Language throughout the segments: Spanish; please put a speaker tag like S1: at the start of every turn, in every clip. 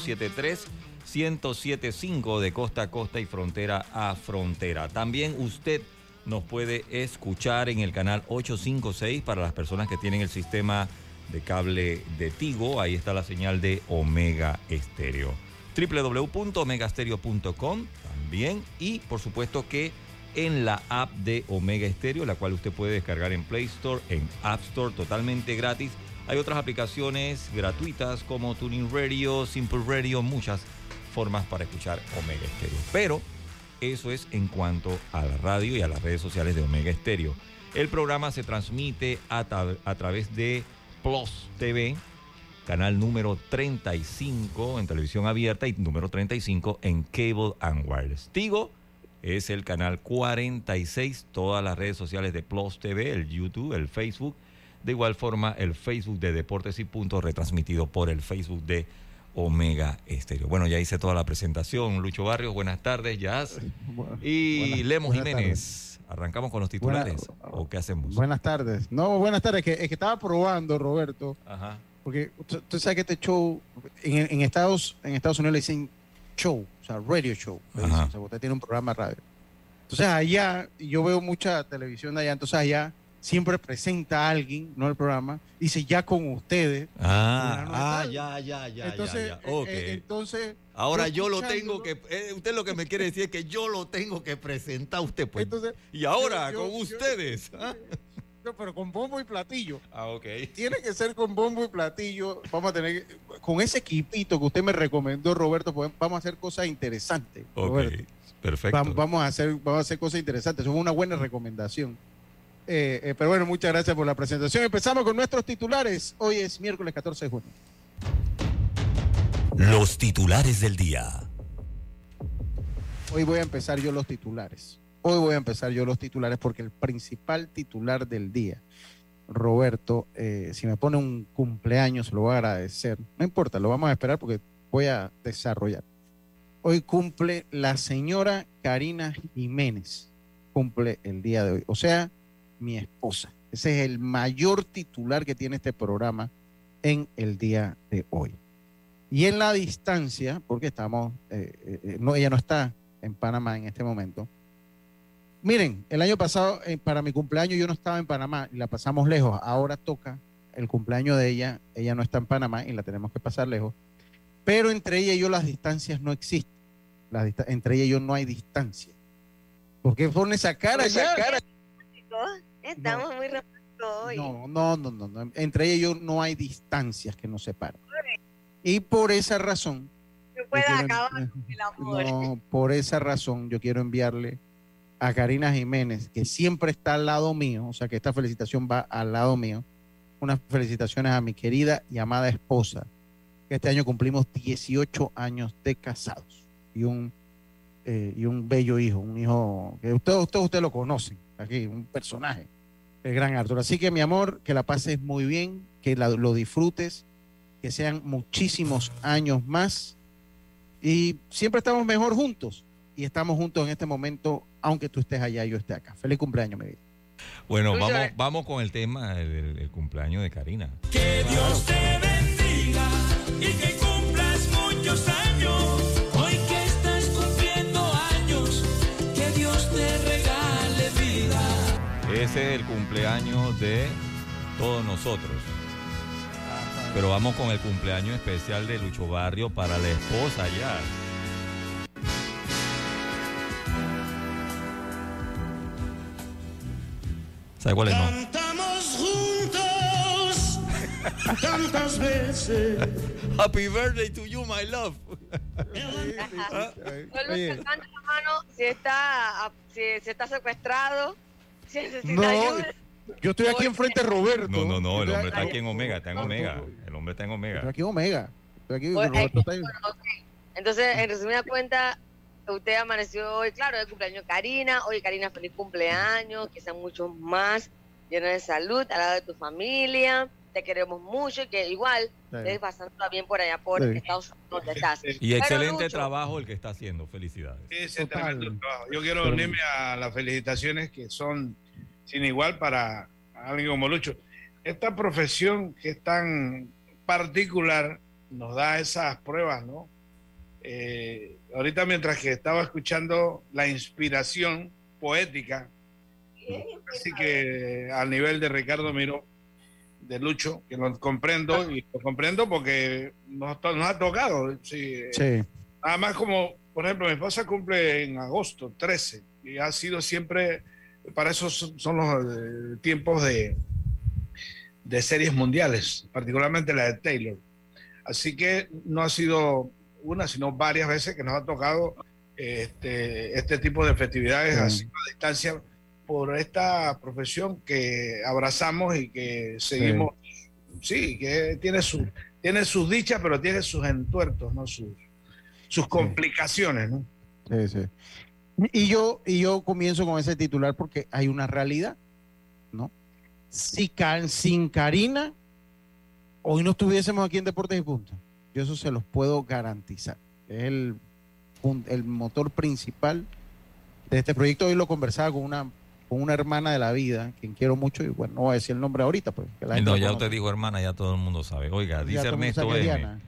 S1: 107.3, 107.5 de costa a costa y frontera a frontera. También usted nos puede escuchar en el canal 856 para las personas que tienen el sistema de cable de Tigo. Ahí está la señal de Omega Estéreo. www.omegastereo.com también y por supuesto que en la app de Omega Stereo, la cual usted puede descargar en Play Store, en App Store, totalmente gratis. Hay otras aplicaciones gratuitas como Tuning Radio, Simple Radio, muchas formas para escuchar Omega Stereo. Pero eso es en cuanto a la radio y a las redes sociales de Omega Stereo. El programa se transmite a, a través de Plus TV, canal número 35 en televisión abierta y número 35 en Cable and Wireless. Tigo es el canal 46, todas las redes sociales de Plus TV, el YouTube, el Facebook. De igual forma, el Facebook de Deportes y Puntos retransmitido por el Facebook de Omega Estéreo. Bueno, ya hice toda la presentación. Lucho Barrios, buenas tardes, Jazz. Y
S2: Buenas-
S1: Lemos
S2: buenas
S1: Jiménez. ¿Arrancamos con los titulares? ¿O qué hacemos?
S2: Buenas tardes. No, buenas tardes. Que, es que estaba probando, Roberto,
S1: Ajá.
S2: porque tú, sabes que este show, en, en Estados, en Estados Unidos le dicen show, o sea, radio show. le dicen, o sea, usted tiene un programa radio. Entonces allá, yo veo mucha televisión de allá, entonces allá siempre presenta a alguien, no el programa, dice ya con ustedes.
S1: Ah, ah, ya, ya, ya,
S2: entonces,
S1: ya, ya.
S2: eh, eh, entonces,
S1: Ahora yo lo tengo que. eh, usted lo que me quiere decir es que yo lo tengo que presentar a usted, pues.
S2: Entonces,
S1: y ahora,
S2: yo-
S1: con
S2: yo-
S1: ustedes. ¿ah?
S2: no, pero con bombo y platillo.
S1: Ah, ok.
S2: Tiene que ser con bombo y platillo. Vamos a tener, que- con ese equipito que usted me recomendó, Roberto, pues, vamos a hacer cosas interesantes.
S1: Ok,
S2: Roberto.
S1: perfecto.
S2: Vam- Vamos a hacer, vamos a hacer cosas interesantes. Eso es una buena recomendación. Eh, eh, pero bueno, muchas gracias por la presentación. Empezamos con nuestros titulares. Hoy es miércoles 14 de junio.
S3: Los titulares del día.
S2: Hoy voy a empezar yo los titulares. Hoy voy a empezar yo los titulares porque el principal titular del día, Roberto, eh, si me pone un cumpleaños, lo voy a agradecer. No importa, lo vamos a esperar porque voy a desarrollar. Hoy cumple la señora Karina Jiménez. Cumple el día de hoy. O sea, mi esposa. Ese es el mayor titular que tiene este programa en el día de hoy. Y en la distancia, porque estamos, eh, eh, eh, no, ella no está en Panamá en este momento. Miren, el año pasado, eh, para mi cumpleaños, yo no estaba en Panamá y la pasamos lejos. Ahora toca el cumpleaños de ella. Ella no está en Panamá y la tenemos que pasar lejos. Pero entre ella y yo las distancias no existen. Las entre ella y yo no hay distancia. ¿Por qué pone esa cara ya?
S4: Estamos muy románticos hoy.
S2: No, no, no, no, no. Entre yo no hay distancias que nos separan. Y por esa razón,
S4: No
S2: quiero-
S4: acabar con el amor.
S2: No, por esa razón yo quiero enviarle a Karina Jiménez, que siempre está al lado mío, o sea que esta felicitación va al lado mío, unas felicitaciones a mi querida y amada esposa, que este año cumplimos 18 años de casados y un, eh, y un bello hijo, un hijo que usted, usted, usted lo conoce, aquí, un personaje, el gran Arturo. Así que mi amor, que la pases muy bien, que la- lo disfrutes, que sean muchísimos años más y siempre estamos mejor juntos y estamos juntos en este momento, aunque tú estés allá y yo esté acá. Feliz cumpleaños, mi vida.
S1: Bueno, vamos, vamos con el tema del el cumpleaños de Karina.
S5: Que Dios te bendiga y que cumplas muchos años.
S1: Ese es el cumpleaños de todos nosotros. Pero vamos con el cumpleaños especial de Lucho Barrio para la esposa ya. ¿Sabe cuál es? No?
S5: Cantamos juntos tantas veces.
S1: Happy birthday to you, my love.
S4: Canta, hermano, si está, si, si está secuestrado, necesita
S2: No,
S4: ayuda.
S2: yo estoy aquí enfrente de Roberto.
S1: No, no, no, el hombre
S2: estoy
S1: está aquí en Omega, está en Omega. El hombre está en
S2: Estoy
S1: Omega.
S2: aquí en Omega. Estoy aquí,
S4: Oye,
S2: Roberto está ahí.
S4: Bueno, ok. Entonces, en resumida cuenta, usted amaneció hoy, claro, de cumpleaños Karina. Oye, Karina, feliz cumpleaños, que sean muchos más, lleno de salud, al lado de tu familia. Te queremos mucho y que igual estés pasándola bien por allá por
S2: Sí.
S4: Estados Unidos, donde estás.
S1: Y
S4: Pero,
S1: excelente
S4: Lucho,
S1: trabajo el que está haciendo. Felicidades.
S6: Trabajo. Yo quiero
S2: Pero-
S6: unirme a las felicitaciones que son sin igual para alguien como Lucho. Esta profesión que es tan particular nos da esas pruebas, ¿no? Eh, ahorita mientras que estaba escuchando la inspiración poética, así que al nivel de Ricardo Miró, de Lucho, que lo comprendo, y lo comprendo porque nos, ha tocado. Sí,
S2: Sí,
S6: Nada más como, por ejemplo, mi esposa cumple en agosto 13 y ha sido siempre, para eso son son los eh, tiempos de, de series mundiales, particularmente la de Taylor. Así que no ha sido una, sino varias veces que nos ha tocado este, este tipo de festividades
S2: Sí.
S6: así a distancia por esta profesión que abrazamos y que seguimos. Sí, que tiene, su, tiene sus dichas, pero tiene sus entuertos, ¿no? sus, sus complicaciones. ¿no?
S2: sí, sí. Y yo, y yo comienzo con ese titular porque hay una realidad, ¿no? Si sin Karina, hoy no estuviésemos aquí en Deportes y Punto. Yo eso se los puedo garantizar. Es el, el motor principal de este proyecto. Hoy lo conversaba con una, con una hermana de la vida, quien quiero mucho, y bueno, no voy a decir el nombre ahorita, pues. que la gente
S1: No, ya usted dijo hermana, ya todo el mundo sabe. Oiga, dice Ernesto M.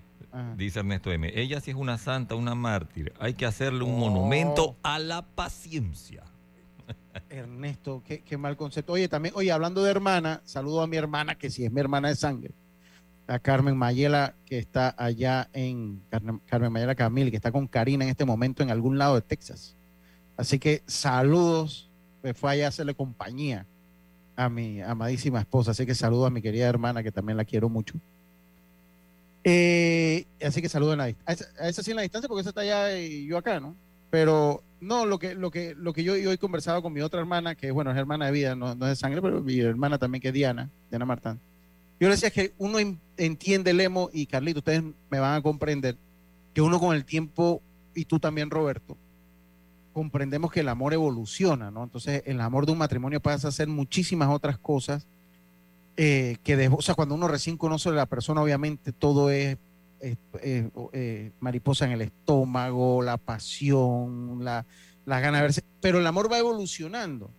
S1: Dice Ernesto M. Ella sí es una santa, una mártir. Hay que hacerle un
S2: Oh.
S1: monumento a la paciencia.
S2: Ernesto, qué, qué mal concepto. Oye, también, oye, hablando de hermana, saludo a mi hermana, que sí es mi hermana de sangre, a Carmen Mayela, que está allá en Carmen, Carmen Mayela Camil, que está con Karina en este momento en algún lado de Texas. Así que saludos, fue allá a hacerle compañía a mi amadísima esposa. Así que saludo a mi querida hermana, que también la quiero mucho. Eh, así que saludo en la. A esa, sí en la distancia, porque esa está allá y yo acá, ¿no? Pero no, lo que, lo que, lo que yo, yo conversaba con mi otra hermana, que bueno, es hermana de vida, no, no es de sangre, pero mi hermana también, que es Diana, Diana Martán. Yo le decía que uno en- entiende, Lemo y Carlito, ustedes me van a comprender, que uno con el tiempo, y tú también, Roberto, comprendemos que el amor evoluciona, ¿no? Entonces, el amor de un matrimonio pasa a ser muchísimas otras cosas eh, que, o sea, cuando uno recién conoce a la persona, obviamente todo es eh, eh, mariposa en el estómago, la pasión, la, la gana de verse, pero el amor va evolucionando.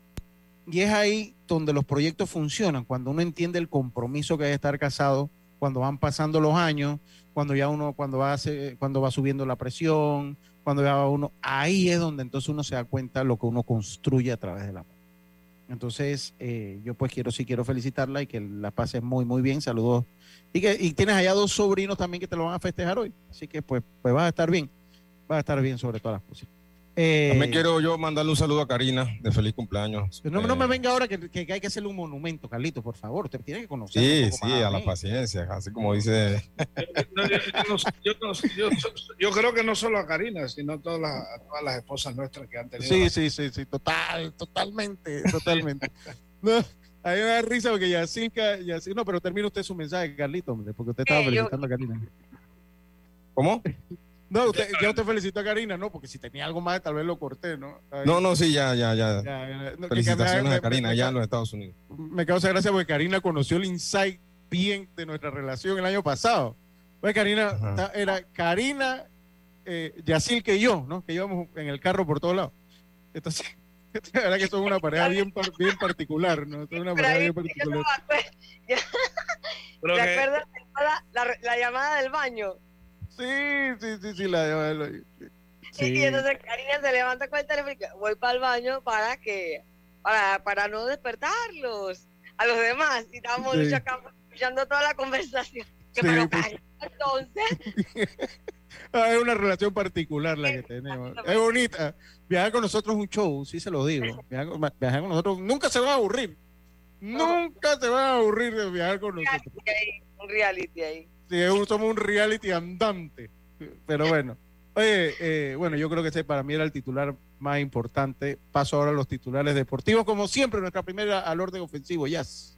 S2: Y es ahí donde los proyectos funcionan, cuando uno entiende el compromiso que es estar casado, cuando van pasando los años, cuando ya uno, cuando va, cuando va subiendo la presión, cuando ya uno, ahí es donde entonces uno se da cuenta lo que uno construye a través del amor. Entonces, eh, yo pues quiero, sí quiero felicitarla y que la pases muy, muy bien. Saludos. Y que y tienes allá dos sobrinos también que te lo van a festejar hoy. Así que pues, pues vas a estar bien. Vas a estar bien sobre todas las cosas. Eh,
S7: También quiero yo mandarle un saludo a Karina de feliz cumpleaños.
S2: no, no me
S7: Eh,
S2: venga ahora que, que hay que hacerle un monumento, Carlito, por favor. Usted tiene que conocer.
S7: Sí, sí, a la paciencia, así como dice.
S6: Yo, creo que no solo a Karina, sino a todas las, a todas las esposas nuestras que han tenido.
S2: Sí, sí, sí, sí, total, totalmente, totalmente. No, a mí me da risa porque Yacirca, Yacir, no, pero termina usted su mensaje, Carlito, hombre, porque usted estaba
S4: Eh, yo-
S2: felicitando a Karina.
S7: ¿Cómo?
S2: No, usted, ya usted felicitó a Karina, no, porque si tenía algo más, tal vez lo corté, ¿no?
S7: No, no, sí, ya, ya, ya.
S2: ya, no,
S7: Felicitaciones
S2: me-
S7: a Karina
S2: me-
S7: allá en los Estados Unidos.
S2: me causa gracia porque Karina conoció el insight bien de nuestra relación el año pasado. Pues Karina,
S7: Ajá.
S2: era Karina, eh, Yacil que yo, ¿no? Que íbamos en el carro por todos lados. Entonces, la verdad que son una pareja bien, bien particular, ¿no? Son una pareja bien
S4: yo
S2: particular.
S4: ¿Te acuerdas la, la llamada del baño?
S2: Sí, sí, sí, sí, la, la-
S4: Y
S2: sí.
S4: entonces Karina se levanta con el teléfono y voy para el baño para que para, para no despertarlos a los demás. Y estábamos
S2: Sí.
S4: Escuchando toda la conversación. Que
S2: Sí,
S4: pero
S2: pues.
S4: entonces,
S2: Ah, es una relación particular la que tenemos. Es bonita. Viajar con nosotros es un show, sí se lo digo. Viajar con, viajar con nosotros nunca se va a aburrir. Nunca se va a aburrir de viajar con nosotros.
S4: reality ahí, un reality ahí.
S2: Somos un reality andante. Pero bueno. Oye, eh, bueno, yo creo que ese para mí era el titular más importante. Paso ahora a los titulares deportivos. Como siempre, nuestra primera al orden ofensivo, Jazz.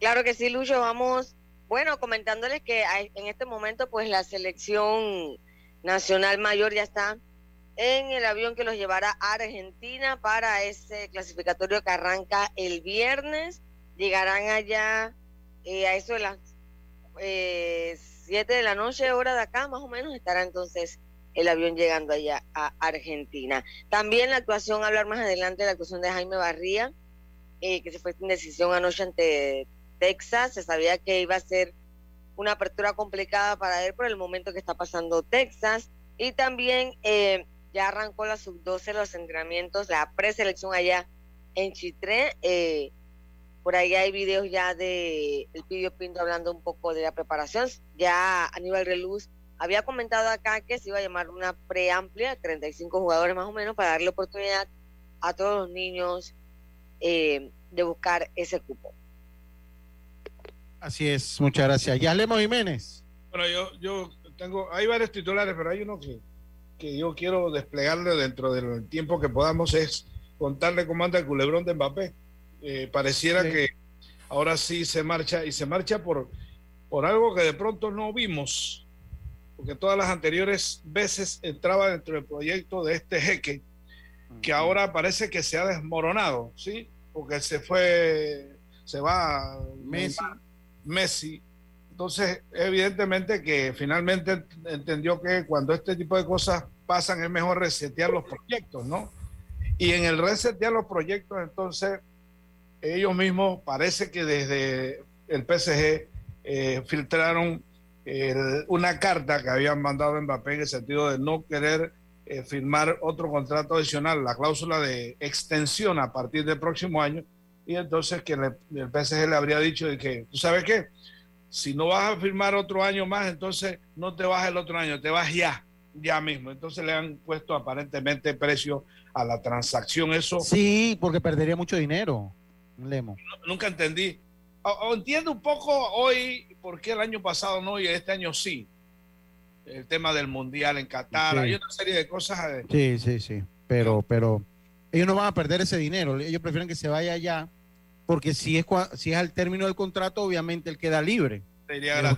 S4: Claro que sí, Lucho, vamos, bueno, comentándoles que hay- en este momento pues la selección nacional mayor ya está en el avión que los llevará a Argentina para ese clasificatorio que arranca el viernes. Llegarán allá eh, a eso de las 7 de la noche, hora de acá, más o menos, estará entonces el avión llegando allá a Argentina. También la actuación, hablar más adelante de la actuación de Jaime Barría, eh, que se fue sin decisión anoche ante Texas. Se sabía que iba a ser una apertura complicada para él por el momento que está pasando Texas. Y también eh, ya arrancó la sub-12 los entrenamientos, la preselección allá en Chitré. Eh, por ahí hay videos ya de el Pidio Pinto hablando un poco de la preparación. Ya Aníbal Reluz había comentado acá que se iba a llamar una preamplia, 35 jugadores más o menos, para darle oportunidad a todos los niños eh, de buscar ese cupo.
S2: Así es, muchas gracias. Ya Lemo Jiménez.
S6: Bueno, yo, yo tengo, hay varios titulares, pero hay uno que, que yo quiero desplegarle dentro del tiempo que podamos, es contarle cómo anda el culebrón de Mbappé. Eh, pareciera
S2: Sí.
S6: que ahora sí se marcha, y se marcha por, por algo que de pronto no vimos, porque todas las anteriores veces entraba dentro del proyecto de este jeque, que ahora parece que se ha desmoronado, ¿sí? Porque se fue, se va
S2: Messi.
S6: Messi. Entonces, evidentemente que finalmente entendió que cuando este tipo de cosas pasan es mejor resetear los proyectos, ¿no? Y en el resetear los proyectos, entonces, ellos mismos parece que desde el PSG eh, filtraron una carta que habían mandado a Mbappé en el sentido de no querer eh, firmar otro contrato adicional, la cláusula de extensión a partir del próximo año, y entonces que el PSG le habría dicho de que, ¿tú sabes qué? Si no vas a firmar otro año más, entonces no te vas el otro año, te vas ya, ya mismo. Entonces le han puesto aparentemente precio a la transacción. Eso
S2: Sí, porque perdería mucho dinero, Lemo.
S6: nunca entendí. O, o entiendo un poco hoy por qué el año pasado no y este año sí. El tema del mundial en Qatar,
S2: Sí.
S6: hay una serie de cosas. eh,
S2: Sí, sí, sí. Pero, pero ellos no van a perder ese dinero. Ellos prefieren que se vaya allá, porque si es, cua- si es al término del contrato, obviamente él queda libre.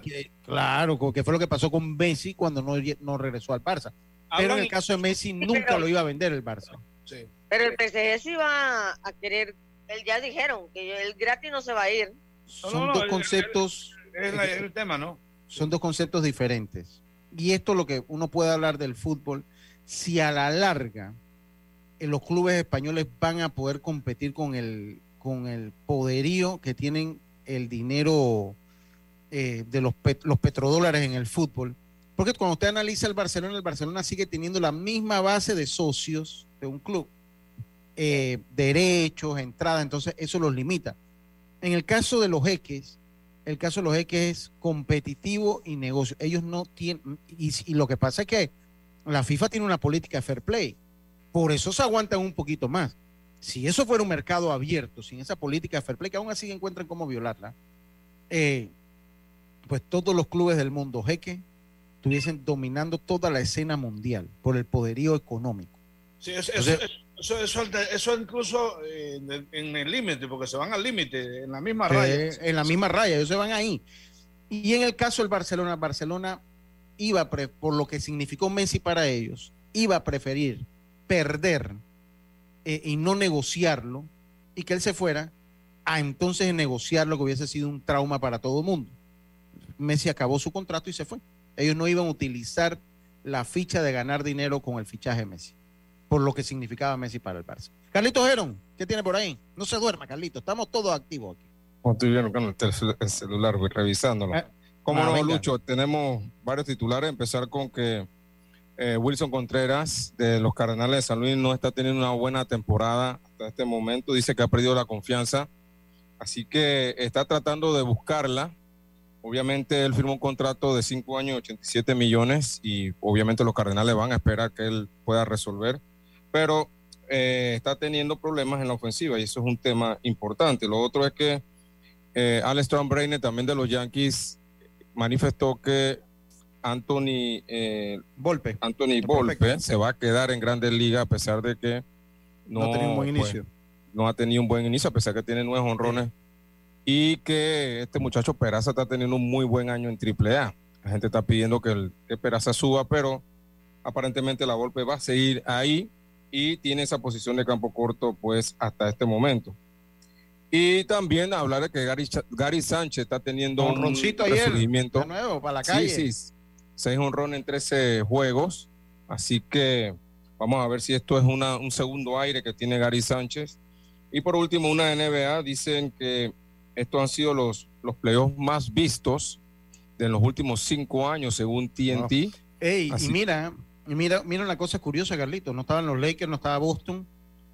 S2: que- claro, que fue lo que pasó con Messi cuando no, no regresó al Barça. Pero en el caso de Messi nunca lo iba a vender el Barça.
S6: sí.
S4: Pero el PSG sí va a querer, él ya dijeron que el gratis no se va a ir.
S2: Son
S6: no,
S2: dos conceptos,
S6: Es, el tema, ¿no?
S2: son dos conceptos diferentes. Y esto es lo que uno puede hablar del fútbol. Si a la larga eh, los clubes españoles van a poder competir con el, con el poderío que tienen el dinero eh, de los, pet- los petrodólares en el fútbol. Porque cuando usted analiza el Barcelona, el Barcelona sigue teniendo la misma base de socios de un club. Eh, derechos, entrada, entonces eso los limita. En el caso de los jeques, el caso de los jeques es competitivo y negocio. Ellos no tienen, y, y lo que pasa es que la FIFA tiene una política de fair play. Por eso se aguantan un poquito más. Si eso fuera un mercado abierto, sin esa política de fair play, que aún así encuentran cómo violarla, eh, pues todos los clubes del mundo jeque estuviesen dominando toda la escena mundial por el poderío económico.
S6: Sí, eso,
S2: Entonces-
S6: eso, eso, eso, eso incluso eh, en el- en el límite, porque se van al límite, en la misma raya.
S2: en la misma raya, ellos se van ahí. Y en el caso del Barcelona, Barcelona iba, a pre- por lo que significó Messi para ellos, iba a preferir perder eh, y no negociarlo y que él se fuera a entonces negociarlo que hubiese sido un trauma para todo el mundo. Messi acabó su contrato y se fue. Ellos no iban a utilizar la ficha de ganar dinero con el fichaje de Messi, por lo que significaba Messi para el Barça. Carlitos Heron, ¿qué tiene por ahí? No se duerma, Carlitos, estamos todos activos aquí.
S7: Estoy viendo con el, celular, voy revisándolo.
S2: Eh,
S7: Como
S2: ah,
S7: no,
S2: venga.
S7: Lucho, tenemos varios titulares. Empezar con que eh, Wilson Contreras de los Cardenales de San Luis no está teniendo una buena temporada hasta este momento. Dice que ha perdido la confianza. Así que está tratando de buscarla. Obviamente él firmó un contrato de 5 años, 87 millones y obviamente los Cardenales van a esperar que él pueda resolver. Pero eh, está teniendo problemas en la ofensiva y eso es un tema importante. Lo otro es que eh, Alex Brainer también de los Yankees manifestó que Anthony eh,
S2: Volpe.
S7: Anthony Volpe se va a quedar en Grandes Ligas a pesar de que
S2: no, ha tenido un buen
S7: pues,
S2: inicio.
S7: no ha tenido un buen inicio, a pesar que tiene nueve honrones y que este muchacho Peraza está teniendo un muy buen año en AAA. La gente está pidiendo que, el, que Peraza suba, pero aparentemente la Volpe va a seguir ahí y tiene esa posición de campo corto pues hasta este momento. Y también hablar de que Gary, Gary Sánchez está teniendo un
S2: Honroncito ayer. De nuevo, para la calle.
S7: Sí, sí. Seis honrones en 13 juegos. Así que vamos a ver si esto es una, un segundo aire que tiene Gary Sánchez. Y por último, una NBA. Dicen que estos han sido los, los playoffs más vistos de los últimos cinco años, según TNT.
S2: Ey,
S7: Así.
S2: y mira, y mira, mira una cosa curiosa, Carlito. No estaban los Lakers, no estaba Boston.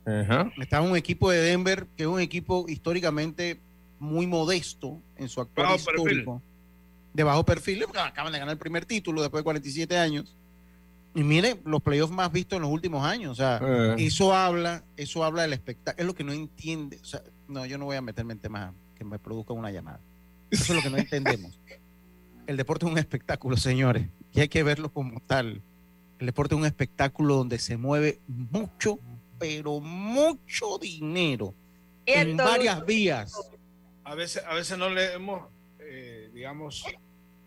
S7: Ajá.
S2: Estaba un equipo de Denver, que es un equipo históricamente muy modesto en su actual
S6: Bajo perfil.
S2: histórico. De bajo perfil, porque acaban de ganar el primer título después de 47 años. Y mire, los playoffs más vistos en los últimos años. O sea,
S7: Eh.
S2: eso habla, eso habla del espectáculo. Es lo que no entiende. O sea, no, yo no voy a meterme en temas que me produzcan una llamada. Eso es lo que no entendemos. El deporte es un espectáculo, señores, y hay que verlo como tal. El deporte es un espectáculo donde se mueve mucho, pero mucho dinero en varias vías.
S6: A veces, a veces no leemos, eh, digamos,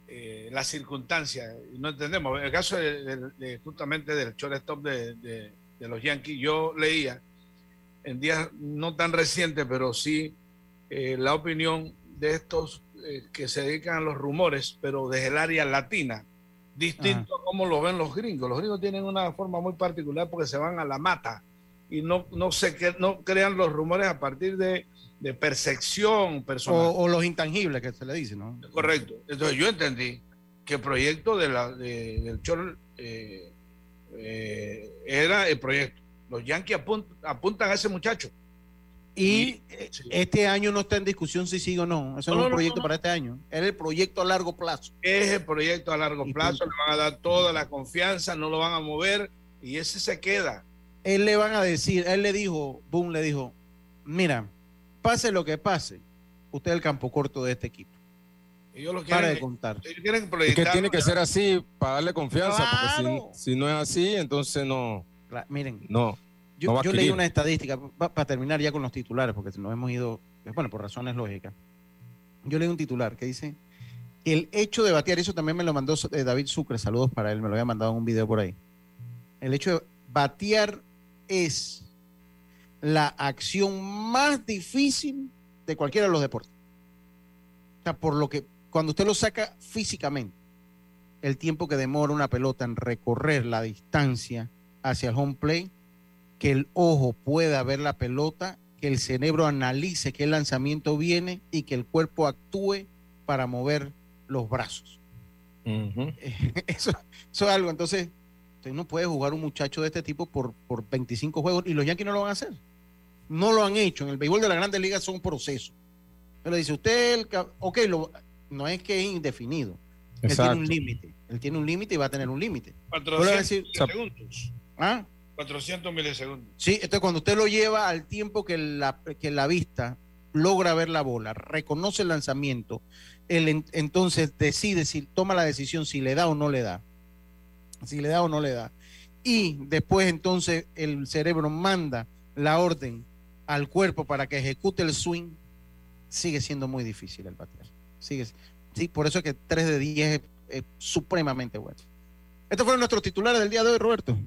S6: eh, las circunstancias y no entendemos. En el caso de, de- de- justamente del shortstop de, de, de los Yankees, yo leía en días no tan recientes, pero sí eh, la opinión de estos eh, que se dedican a los rumores, pero desde el área latina, distinto cómo lo ven los gringos. Los gringos tienen una forma muy particular porque se van a la mata y no, no, se, no crean los rumores a partir de, de percepción personal.
S2: O, o los intangibles que se le dice, ¿no?
S6: Correcto. Entonces yo entendí que el proyecto de la, de- del Chol eh, eh, era el proyecto. Los Yankees apun- apuntan a ese muchacho.
S2: Y eh,
S6: Sí.
S2: este año no está en discusión si sigue o no. Eso
S6: No,
S2: no, es un
S6: no,
S2: proyecto
S6: no.
S2: para este año. Era el proyecto a largo plazo.
S6: Es el proyecto a largo
S2: Y
S6: plazo,
S2: punto.
S6: le van a dar toda la confianza, no lo van a mover y ese se queda.
S2: Él le van a decir, él le dijo, Boom le dijo, mira, pase lo que pase, usted es el campo corto de este equipo.
S6: Ellos lo
S2: Para de contar.
S6: ellos quieren
S7: Es que tiene que ser así para darle confianza,
S2: Claro.
S7: porque si, si no es así, entonces no,
S2: Miren,
S7: no.
S2: Yo,
S7: no
S2: leí una estadística, para terminar ya con los titulares, porque nos hemos ido, bueno, por razones lógicas. Yo leí un titular que dice, el hecho de batear, eso también me lo mandó eh, David Sucre, saludos para él, me lo había mandado en un video por ahí. El hecho de batear es la acción más difícil de cualquiera de los deportes. O sea, por lo que cuando usted lo saca físicamente, el tiempo que demora una pelota en recorrer la distancia hacia el home play, que el ojo pueda ver la pelota, que el cerebro analice qué lanzamiento viene y que el cuerpo actúe para mover los brazos. Eso, eso es algo. Entonces, usted no puede jugar un muchacho de este tipo por, por 25 juegos y los Yankees no lo van a hacer. No lo han hecho. En el béisbol de la Grandes Ligas son procesos. Pero dice usted, el, ok, lo- no es que es indefinido. Él tiene
S7: Exacto.
S2: un límite. Él tiene un límite y va a tener un límite.
S6: 400
S2: decir-
S6: milisegundos.
S2: ¿Ah?
S6: 400 milisegundos.
S2: Sí, entonces cuando usted lo lleva al tiempo que la, que la vista logra ver la bola, reconoce el lanzamiento, él en- entonces decide si toma la decisión si le da o no le da. Si le da o no le da. Y después entonces el cerebro manda la orden al cuerpo para que ejecute el swing, sigue siendo muy difícil el batear. Sigue, sí, por eso es que 3 de 10 es, es supremamente bueno. Estos fueron nuestros titulares del día de hoy, Roberto.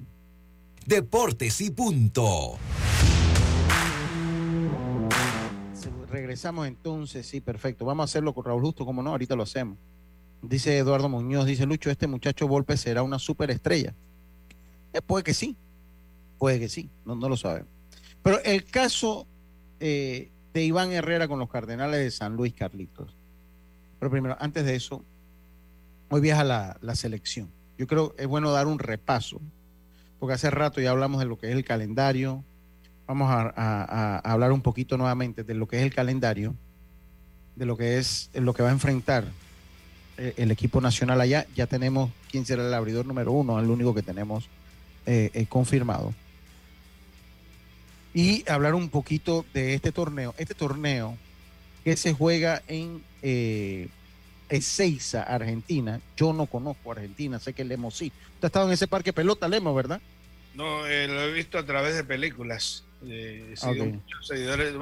S3: Deportes y punto.
S2: Regresamos entonces, sí, perfecto. Vamos a hacerlo con Raúl Justo, como no, ahorita lo hacemos. Dice Eduardo Muñoz, dice Lucho, este muchacho Volpe será una superestrella. Eh, puede que sí, puede que sí, no, lo sabemos. Pero el caso eh, de Iván Herrera con los Cardenales de San Luis, Carlitos. Pero primero, antes de eso, hoy viaja la selección. Yo creo que es bueno dar un repaso, porque hace rato ya hablamos de lo que es el calendario, vamos a, hablar un poquito nuevamente de lo que es el calendario, de lo que es lo que va a enfrentar eh, el equipo nacional allá. Ya tenemos quién será el abridor número uno, el único que tenemos eh, eh, confirmado. Y hablar un poquito de este torneo. Este torneo que se juega en Ezeiza, Argentina. Yo no conozco Argentina, sé que Lemo sí. Usted ha estado en ese parque pelota, Lemo, ¿verdad?
S6: No, eh, lo he visto a través de películas. Eh, he sido
S2: Ok.
S6: muchos seguidores,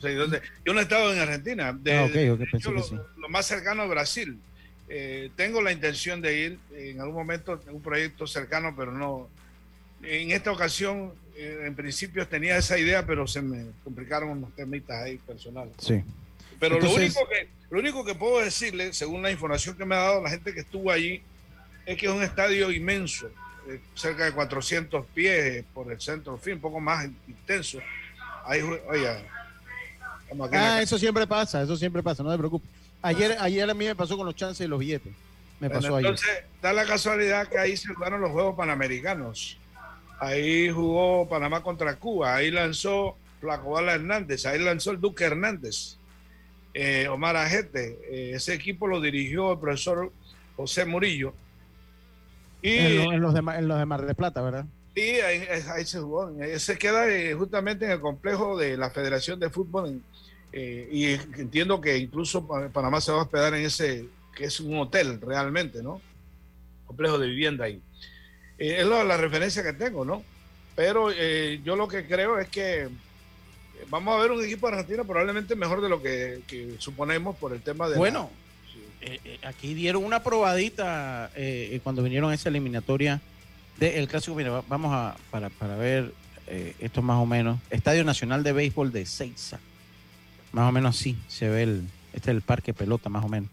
S6: seguidores de- yo no he estado en Argentina. De,
S2: Ah,
S6: de hecho, lo,
S2: sí.
S6: lo más cercano a Brasil. Eh, tengo la intención de ir en algún momento, en un proyecto cercano, pero no. En esta ocasión, en principio tenía esa idea, pero se me complicaron unos temitas ahí personales.
S2: Sí.
S6: Pero
S2: Entonces-
S6: lo, único que, lo único que puedo decirle, según la información que me ha dado la gente que estuvo allí, es que es un estadio inmenso, eh, cerca de 400 pies eh, por el centro, en fin, un poco más intenso. Ahí, oiga,
S2: Ah, eso siempre pasa, eso siempre pasa, no te preocupes. Ayer, ayer a mí me pasó con los chances y los billetes. Me
S6: Bueno,
S2: pasó ayer.
S6: entonces, da la casualidad que ahí se jugaron los Juegos Panamericanos. Ahí jugó Panamá contra Cuba. Ahí lanzó Flacobala Hernández. Ahí lanzó el Duque Hernández. Eh, Omar Ajete. eh, ese equipo lo dirigió el profesor José Murillo. Y,
S2: En, lo- en los de, en los de Mar de Plata, ¿verdad?
S6: y ahí, ahí se jugó. Se queda eh, justamente en el complejo de la Federación de Fútbol. eh, y entiendo que incluso Pa- Panamá se va a hospedar en ese, que es un hotel realmente, ¿no? Complejo de vivienda ahí. Eh, es la, la referencia que tengo, ¿no? Pero eh, yo lo que creo es que vamos a ver un equipo argentino probablemente mejor de lo que, que suponemos por el tema de... la-
S2: Bueno, eh, eh, aquí dieron una probadita eh, eh, cuando vinieron a esa eliminatoria del Clásico. Mira, va- vamos a, para, para ver eh, esto más o menos. Estadio Nacional de Béisbol de Seiza. Más o menos así se ve el, este es el parque pelota, más o menos.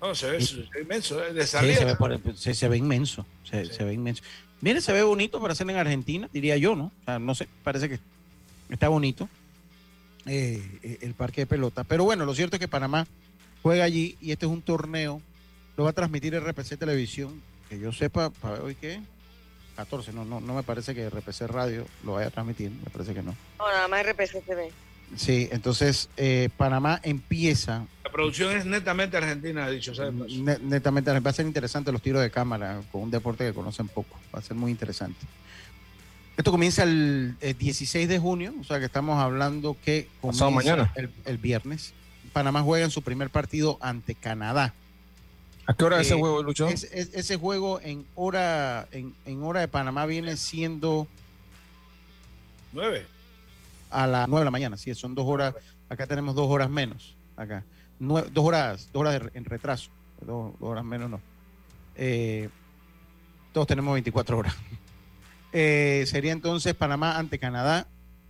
S6: No, se ve, se ve inmenso, de
S2: Sí,
S6: salida.
S2: se, ve por el- se, se ve inmenso, se,
S6: Sí.
S2: se ve inmenso. Mire, se ve bonito para hacer en Argentina, diría yo, ¿no? O sea, no sé, parece que está bonito eh, eh, el parque de pelota. Pero bueno, lo cierto es que Panamá juega allí y este es un torneo, lo va a transmitir RPC Televisión, que yo sepa, para ver hoy qué, 14, no, no, no me parece que RPC Radio lo vaya a transmitir, me parece que no.
S4: No, nada más RPC TV.
S2: Sí, entonces eh, Panamá empieza
S6: La producción es netamente argentina, dicho, ¿sabes? Pues,
S2: Ne- netamente va a ser interesante los tiros de cámara con un deporte que conocen poco. Va a ser muy interesante. Esto comienza el, eh, 16 de junio, o sea que estamos hablando que comienza
S7: Pasado mañana.
S2: El, el viernes. Panamá juega en su primer partido ante Canadá.
S7: ¿A qué hora es ese
S2: Eh,
S7: juego, Lucho?
S2: Es- es- ese juego en hora, en, en hora de Panamá viene siendo
S6: Nueve.
S2: a las 9 de la mañana. Sí, son dos horas. Acá tenemos dos horas menos. Acá. Nue- dos horas, dos horas de en retraso. Dos, dos horas menos no. Eh, todos tenemos 24 horas. Eh, sería entonces Panamá ante Canadá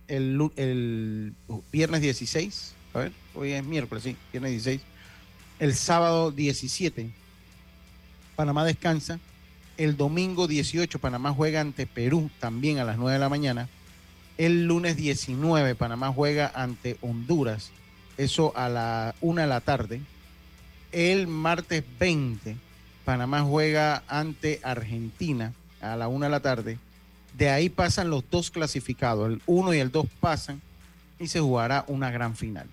S2: el, el viernes 16. A ver, hoy es miércoles, sí, viernes 16. El sábado 17. Panamá descansa. El domingo 18 Panamá juega ante Perú también a las 9 de la mañana. El lunes 19 Panamá juega ante Honduras, eso a la 1 de la tarde. El martes 20 Panamá juega ante Argentina a la 1 de la tarde. De ahí pasan los dos clasificados, el 1 y el 2 pasan y se jugará una gran final.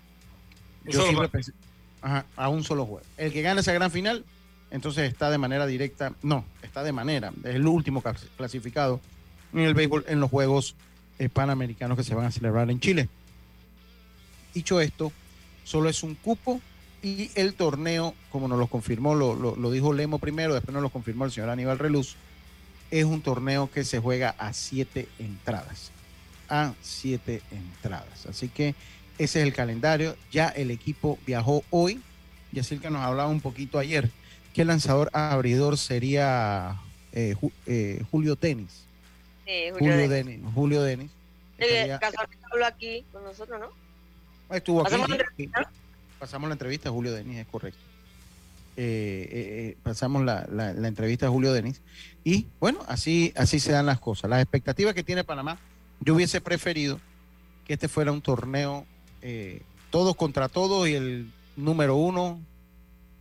S6: Un
S2: Yo
S6: solo
S2: siempre
S6: juego.
S2: pensé- ajá, a un solo juego. El que gane esa gran final, entonces está de manera directa, no, está de manera, es el último clas- clasificado en el béisbol en los Juegos eh, Panamericanos que se van a celebrar en Chile. Dicho esto, solo es un cupo y el torneo, como nos lo confirmó, lo, lo- lo dijo Lemo primero, después nos lo confirmó el señor Aníbal Reluz, es un torneo que se juega a siete entradas. A siete entradas. Así que ese es el calendario. Ya el equipo viajó hoy. Yacirca nos hablaba un poquito ayer que el lanzador abridor sería eh, Ju- eh, Julio Tenis.
S4: Sí, Julio
S2: Julio
S4: Denis.
S2: Denis. Julio Denis.
S4: Eh,
S2: Estaría-
S4: habló aquí con nosotros, ¿no?
S2: Estuvo aquí.
S4: ¿Pasamos la
S2: sí. Pasamos la entrevista a Julio Denis, es correcto. Eh, eh, pasamos la, la- la entrevista a Julio Denis. Y bueno, así, así se dan las cosas. Las expectativas que tiene Panamá, yo hubiese preferido que este fuera un torneo eh, todos contra todos y el número uno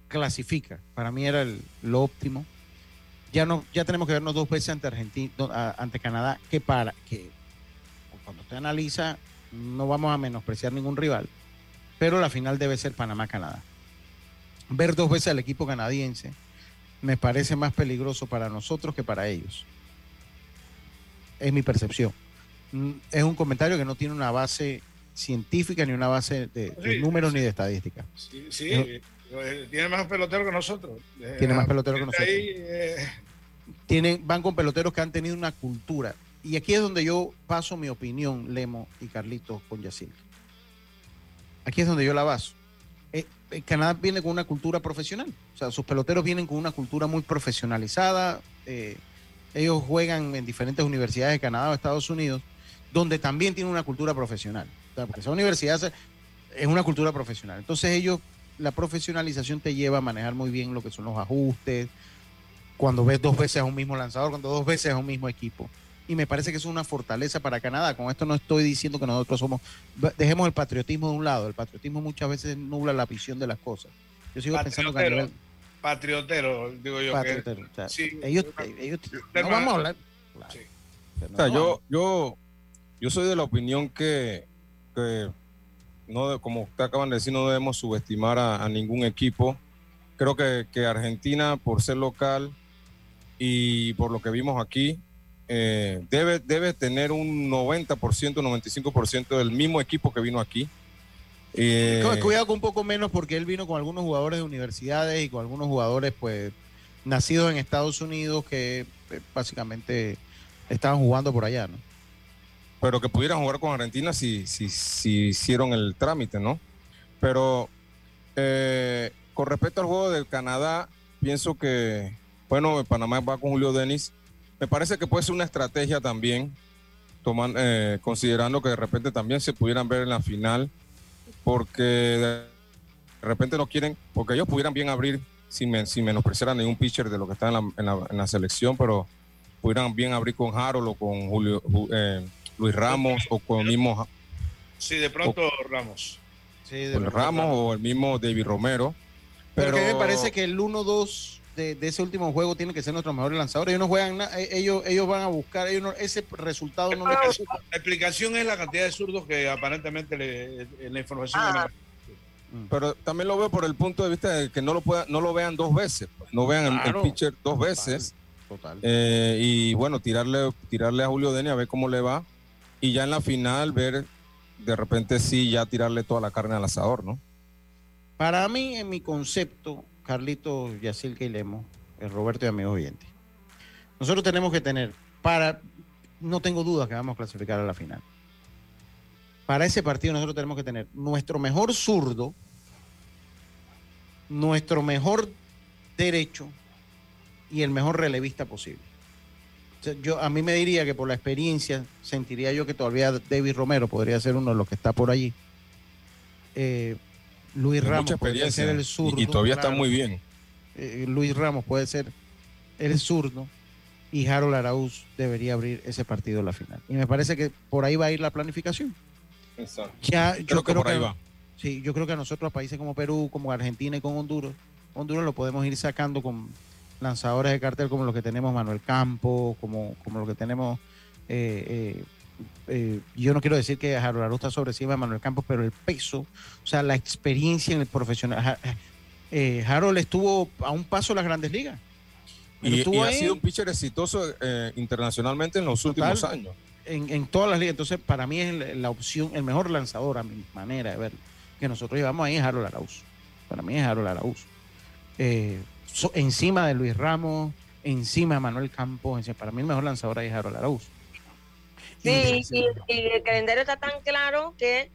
S2: clasifica. Para mí era el- lo óptimo. Ya no, ya tenemos que vernos dos veces ante Argentina, ante Canadá, que para que cuando usted analiza, no vamos a menospreciar ningún rival, pero la final debe ser Panamá-Canadá. Ver dos veces al equipo canadiense me parece más peligroso para nosotros que para ellos. Es mi percepción. Mm, Es un comentario que no tiene una base científica ni una base de, números
S6: sí.
S2: ni de estadística.
S6: Sí, sí, eh, tiene más pelotero que nosotros.
S2: Tiene
S6: Eh,
S2: más pelotero que
S6: ahí,
S2: nosotros.
S6: eh,
S2: tienen, van con peloteros que han tenido una cultura. Y aquí es donde yo paso mi opinión, Lemo y Carlitos con Yacil. Aquí es donde yo la baso. Eh, Canadá viene con una cultura profesional. O sea, sus peloteros vienen con una cultura muy profesionalizada. eh, ellos juegan en diferentes universidades de Canadá o Estados Unidos, donde también tienen una cultura profesional. O esa universidad es una cultura profesional. Entonces ellos, la profesionalización te lleva a manejar muy bien lo que son los ajustes, cuando ves dos veces a un mismo lanzador, cuando dos veces a un mismo equipo. Y me parece que es una fortaleza para Canadá. Con esto no estoy diciendo que nosotros somos, dejemos el patriotismo de un lado. El patriotismo muchas veces nubla la visión de las cosas. Yo sigo pensando que a
S6: Patriotero.
S2: nivel
S6: patriotero, digo yo. que-
S2: patriotero, o sea,
S6: sí,
S2: ellos, ellos- no vamos a hablar.
S6: Sí.
S2: Pero no
S7: O sea,
S2: vamos
S7: yo, yo, yo soy de la opinión que, que no, de- como usted acaban de decir, no debemos subestimar a, a ningún equipo. Creo que, que Argentina, por ser local y por lo que vimos aquí, eh, debe, debe tener un 90%, 95% del mismo equipo que vino aquí. Eh,
S2: Cu- Cuidado con un poco menos porque él vino con algunos jugadores de universidades y con algunos jugadores pues nacidos en Estados Unidos que eh, básicamente estaban jugando por allá, ¿no?
S7: pero que pudieran jugar con Argentina si, si, si hicieron el trámite, ¿no? Pero eh, con respecto al juego de Canadá, pienso que, bueno, Panamá va con Julio Denis. Me parece que puede ser una estrategia también, toman- eh, considerando que de repente también se pudieran ver en la final, porque de repente no quieren, porque ellos pudieran bien abrir sin, men- sin menospreciar a ningún pitcher de lo que está en la, en la- en la selección, pero pudieran bien abrir con Harold o con Julio, Ju- eh, Luis Ramos o con el mismo
S6: Sí, de pronto Ramos.
S2: Sí, de
S7: con
S2: verdad.
S7: Ramos o el mismo David Romero.
S2: Pero,
S7: Pero
S2: que me parece que el 1-2 de, de ese último juego tiene que ser nuestros mejores lanzadores. Ellos no juegan nada, ellos, ellos van a buscar, ellos no- ese resultado no
S6: La
S2: les
S6: explicación es la cantidad de zurdos que aparentemente le- en la información.
S4: Ah.
S7: pero también lo veo por el punto de vista de que no lo pueda, no lo vean dos veces, pues, no vean el- pitcher dos veces
S2: Total.
S7: eh, y bueno tirarle tirarle a Julio Deni a ver cómo le va y ya en la final ver de repente sí ya tirarle toda la carne al asador, ¿no?
S2: Para mí, en mi concepto, Carlito, Yacil y Lemo, el Roberto y amigos oyentes, nosotros tenemos que tener, para, no tengo duda que vamos a clasificar a la final. Para ese partido nosotros tenemos que tener nuestro mejor zurdo, nuestro mejor derecho y el mejor relevista posible. Yo, a mí me diría que por la experiencia sentiría yo que todavía David Romero podría ser uno de los que está por allí. Eh, Luis Ramos
S7: mucha experiencia
S2: ser el zurdo.
S7: y, todavía está muy bien.
S2: Eh, Luis Ramos puede ser el zurdo y Harold Arauz debería abrir ese partido en la final. Y me parece que por ahí va a ir la planificación. Ya, yo
S7: Creo que por ahí
S2: que-
S7: va.
S2: Sí, yo creo que a nosotros, a países como Perú, como Argentina y con Honduras, Honduras lo podemos ir sacando con lanzadores de cartel como los que tenemos Manuel Campos, como, como los que tenemos. eh, eh, eh, yo no quiero decir que Harold Arauz está sobre encima de Manuel Campos, pero el peso, o sea, la experiencia en el profesional. Eh, Harold estuvo a un paso de las grandes ligas.
S7: Y, y ha
S2: ahí
S7: sido un pitcher exitoso eh, internacionalmente en los últimos años.
S2: en, en todas las ligas. Entonces, para mí es la, la opción, el mejor lanzador, a mi manera de ver, que nosotros llevamos ahí es Harold Arauz. Para mí es Harold Arauz. Eh, so- encima de Luis Ramos, encima de Manuel Campos, encima- para mí el mejor lanzador ahí es Harold Arauz.
S4: Sí, y, el calendario está tan claro que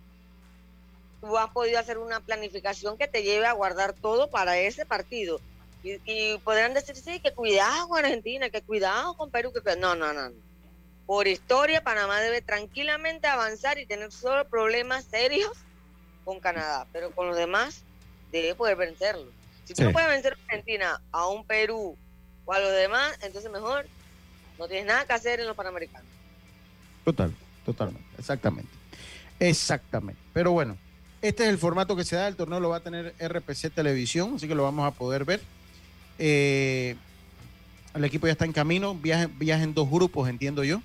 S4: tú has podido hacer una planificación que te lleve a guardar todo para ese partido. Y, y podrán decir, sí, que cuidado con Argentina, que cuidado con Perú, que cuidado. No, no, no. no. Por historia, Panamá debe tranquilamente avanzar y tener solo problemas serios con Canadá, pero con los demás debe poder vencerlo. Si tú
S2: Sí.
S4: no puedes vencer a Argentina, a un Perú o a los demás, entonces mejor no tienes nada que hacer en los Panamericanos.
S2: Total, totalmente, exactamente. Exactamente. Pero bueno, este es el formato que se da. El torneo lo va a tener RPC Televisión, así que lo vamos a poder ver. Eh, el equipo ya está en camino, viaja, viaja en dos grupos, entiendo yo.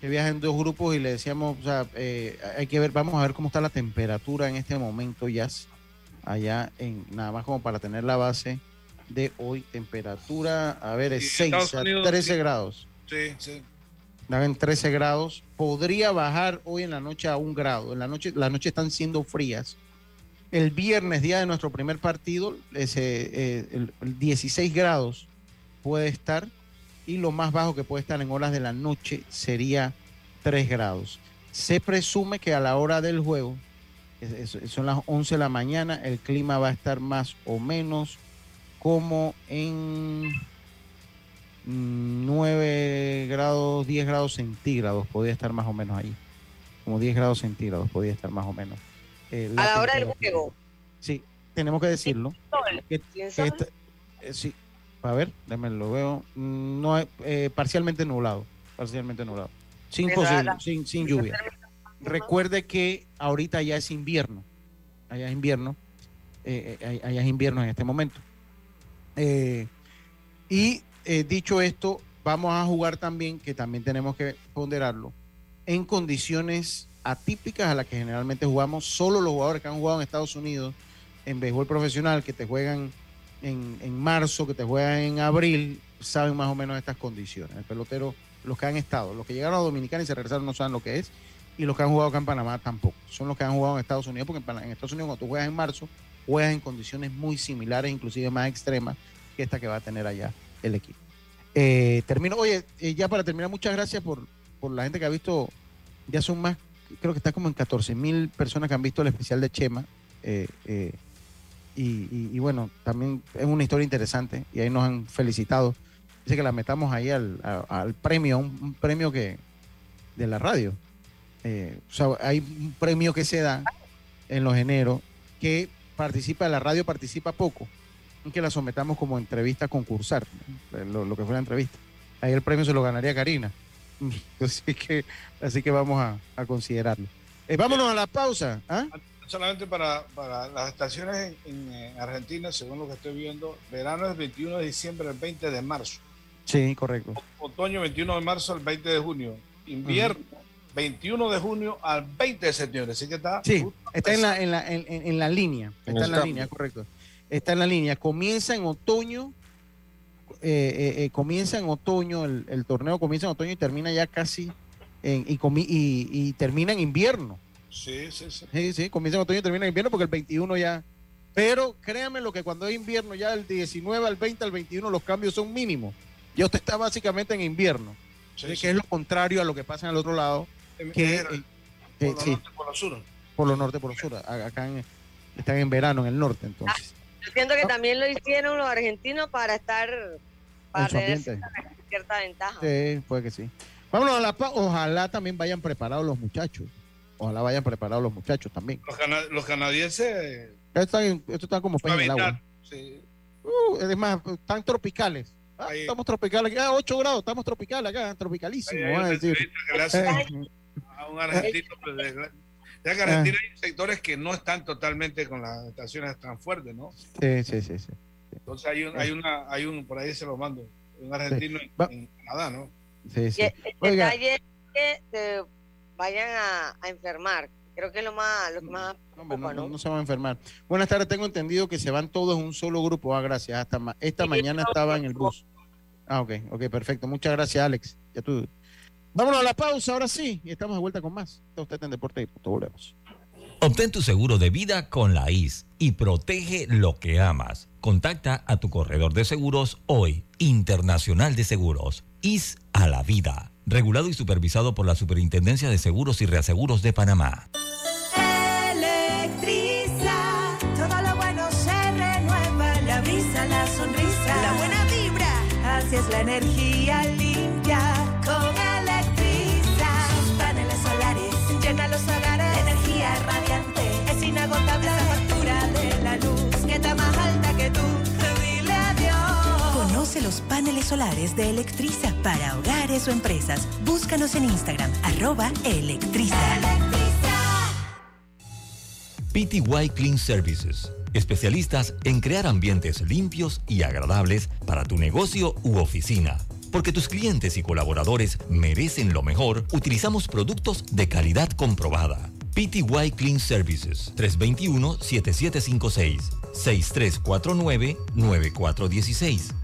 S2: que viaja en dos grupos y le decíamos, o sea, eh, hay que ver, vamos a ver cómo está la temperatura en este momento, ya allá en nada más como para tener la base de hoy. Temperatura, a ver, es
S6: Y
S2: 6
S6: Estados
S2: a
S6: Unidos,
S2: 13
S6: sí.
S2: grados.
S6: Sí, sí.
S2: Estaba en 13 grados. Podría bajar hoy en la noche a un grado. En la noche, las noches están siendo frías. El viernes, día de nuestro primer partido, eh, el, el 16 grados puede estar. Y lo más bajo que puede estar en horas de la noche sería 3 grados. Se presume que a la hora del juego, es- son las 11 de la mañana, el clima va a estar más o menos como en 9 grados, 10 grados centígrados, podría estar más o menos ahí. Como 10 grados centígrados podría estar más o menos. eh,
S4: A la hora del juego.
S2: Sí, tenemos que decirlo. Que- que esta- eh, sí, a ver, déjame lo veo. Mm, No, eh, parcialmente nublado. Parcialmente nublado. Sin, posible- sin, sin lluvia. Recuerde que ahorita ya es invierno. Allá es invierno. eh, allá es invierno en este momento. Y eh, dicho esto, vamos a jugar también, que también tenemos que ponderarlo, en condiciones atípicas a las que generalmente jugamos. Solo los jugadores que han jugado en Estados Unidos en béisbol profesional, que te juegan en, en marzo, que te juegan en abril, saben más o menos estas condiciones. El pelotero, los que han estado, los que llegaron a Dominicana y se regresaron no saben lo que es, y los que han jugado acá en Panamá tampoco. Son los que han jugado en Estados Unidos, porque en, en Estados Unidos cuando tú juegas en marzo, juegas en condiciones muy similares, inclusive más extremas que esta que va a tener allá el equipo. Eh, termino, oye, eh, ya para terminar, muchas gracias por, por la gente que ha visto, ya son más, creo que está como en 14 mil personas que han visto el especial de Chema. eh, eh, y, bueno, también es una historia interesante y ahí nos han felicitado. Dice que la metamos ahí al, al premio, un, premio que de la radio. Eh, o sea, hay un premio que se da en los enero que participa, la radio participa poco, que la sometamos como entrevista a concursar, ¿no? lo, lo que fue la entrevista. Ahí el premio se lo ganaría Karina. Así que, así que vamos a, a considerarlo. Eh, vámonos a la pausa. ¿ah?
S6: Solamente para, para las estaciones en, en, eh, Argentina, según lo que estoy viendo, verano es 21 de diciembre al 20 de marzo.
S2: Sí, correcto.
S6: Otoño 21 de marzo al 20 de junio. Invierno 21 de junio al 20 de septiembre. Así que está.
S2: Sí, está en la, en la, en, en- en la línea. Está en la
S7: cambio.
S2: línea, correcto. Está en la línea. Comienza en otoño. eh, eh, eh, comienza en otoño, el, el torneo comienza en otoño y termina ya casi en, y, comi- y, y termina en invierno.
S6: Sí, sí, sí.
S2: Sí, sí, comienza en otoño y termina en invierno porque el 21 ya. Pero créanme lo que cuando es invierno, ya del 19 al 20 al 21 los cambios son mínimos. Ya usted está básicamente en invierno,
S6: sí,
S2: que
S6: sí.
S2: es lo contrario a lo que pasa en el otro lado,
S6: En-
S2: que,
S6: en-
S2: eh,
S6: por lo
S2: sí,
S6: norte, por lo sur.
S2: por lo norte, por lo sur. Acá en- están en verano en el norte, entonces.
S4: Yo siento que también lo hicieron los argentinos para estar, para tener cierta, cierta ventaja.
S2: Sí, puede que sí. Vámonos a la pa- Ojalá también vayan preparados los muchachos. Ojalá vayan preparados los muchachos también.
S6: Los, cana- los canadienses. eh,
S2: Esto está, en- esto está como pez en el agua.
S6: sí.
S2: Uh, es más, están tropicales. Ah, estamos tropicales. aquí. Ah, 8 grados, estamos tropicales acá, tropicalísimo.
S6: Ahí hay
S2: van a decir. Eh,
S6: a un argentino. Ya que Argentina hay sectores que no están totalmente con las estaciones tan fuertes, ¿no?
S2: sí, sí, sí, sí.
S6: Entonces hay un, hay una, hay un, por ahí se lo mando, un argentino en- Canadá, ¿no?
S2: sí, sí.
S4: Y el, detalle es que se vayan a, a enfermar. Creo que es lo más, lo que más
S2: No, no, no- se van a enfermar. Buenas tardes, tengo entendido que se van todos en un solo grupo. Ah, gracias. Hasta ma- esta
S4: Sí,
S2: mañana estaba en el bus. Ah, ok, ok, perfecto. Muchas gracias, Alex. Ya tú. Vámonos a la pausa, ahora sí. Y estamos de vuelta con más. Está usted en Deporte y Punto. Volvemos.
S1: Obtén tu seguro de vida con la IS y protege lo que amas. Contacta a tu corredor de seguros hoy, Internacional de Seguros, IS a la vida. Regulado y supervisado por la Superintendencia de Seguros y Reaseguros de Panamá.
S8: Electriza, todo lo bueno se renueva, la brisa, la sonrisa, la buena vibra. Así es la energía los
S9: paneles solares de Electriza para hogares o empresas. Búscanos en Instagram, arroba Electriza.
S1: PTY Clean Services. Especialistas en crear ambientes limpios y agradables para tu negocio u oficina. Porque tus clientes y colaboradores merecen lo mejor, utilizamos productos de calidad comprobada. PTY Clean Services 321-7756 6349-9416.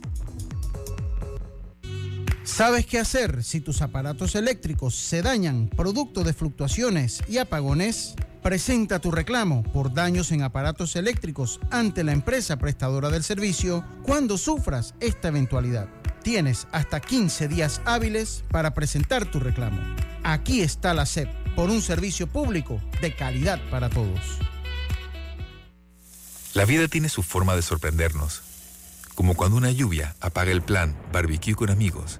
S2: ¿Sabes qué hacer si tus aparatos eléctricos se dañan producto de fluctuaciones y apagones? Presenta tu reclamo por daños en aparatos eléctricos ante la empresa prestadora del servicio cuando sufras esta eventualidad. Tienes hasta 15 días hábiles para presentar tu reclamo. Aquí está la SEP por un servicio público de calidad para todos.
S10: La vida tiene su forma de sorprendernos, como cuando una lluvia apaga el plan barbecue con amigos,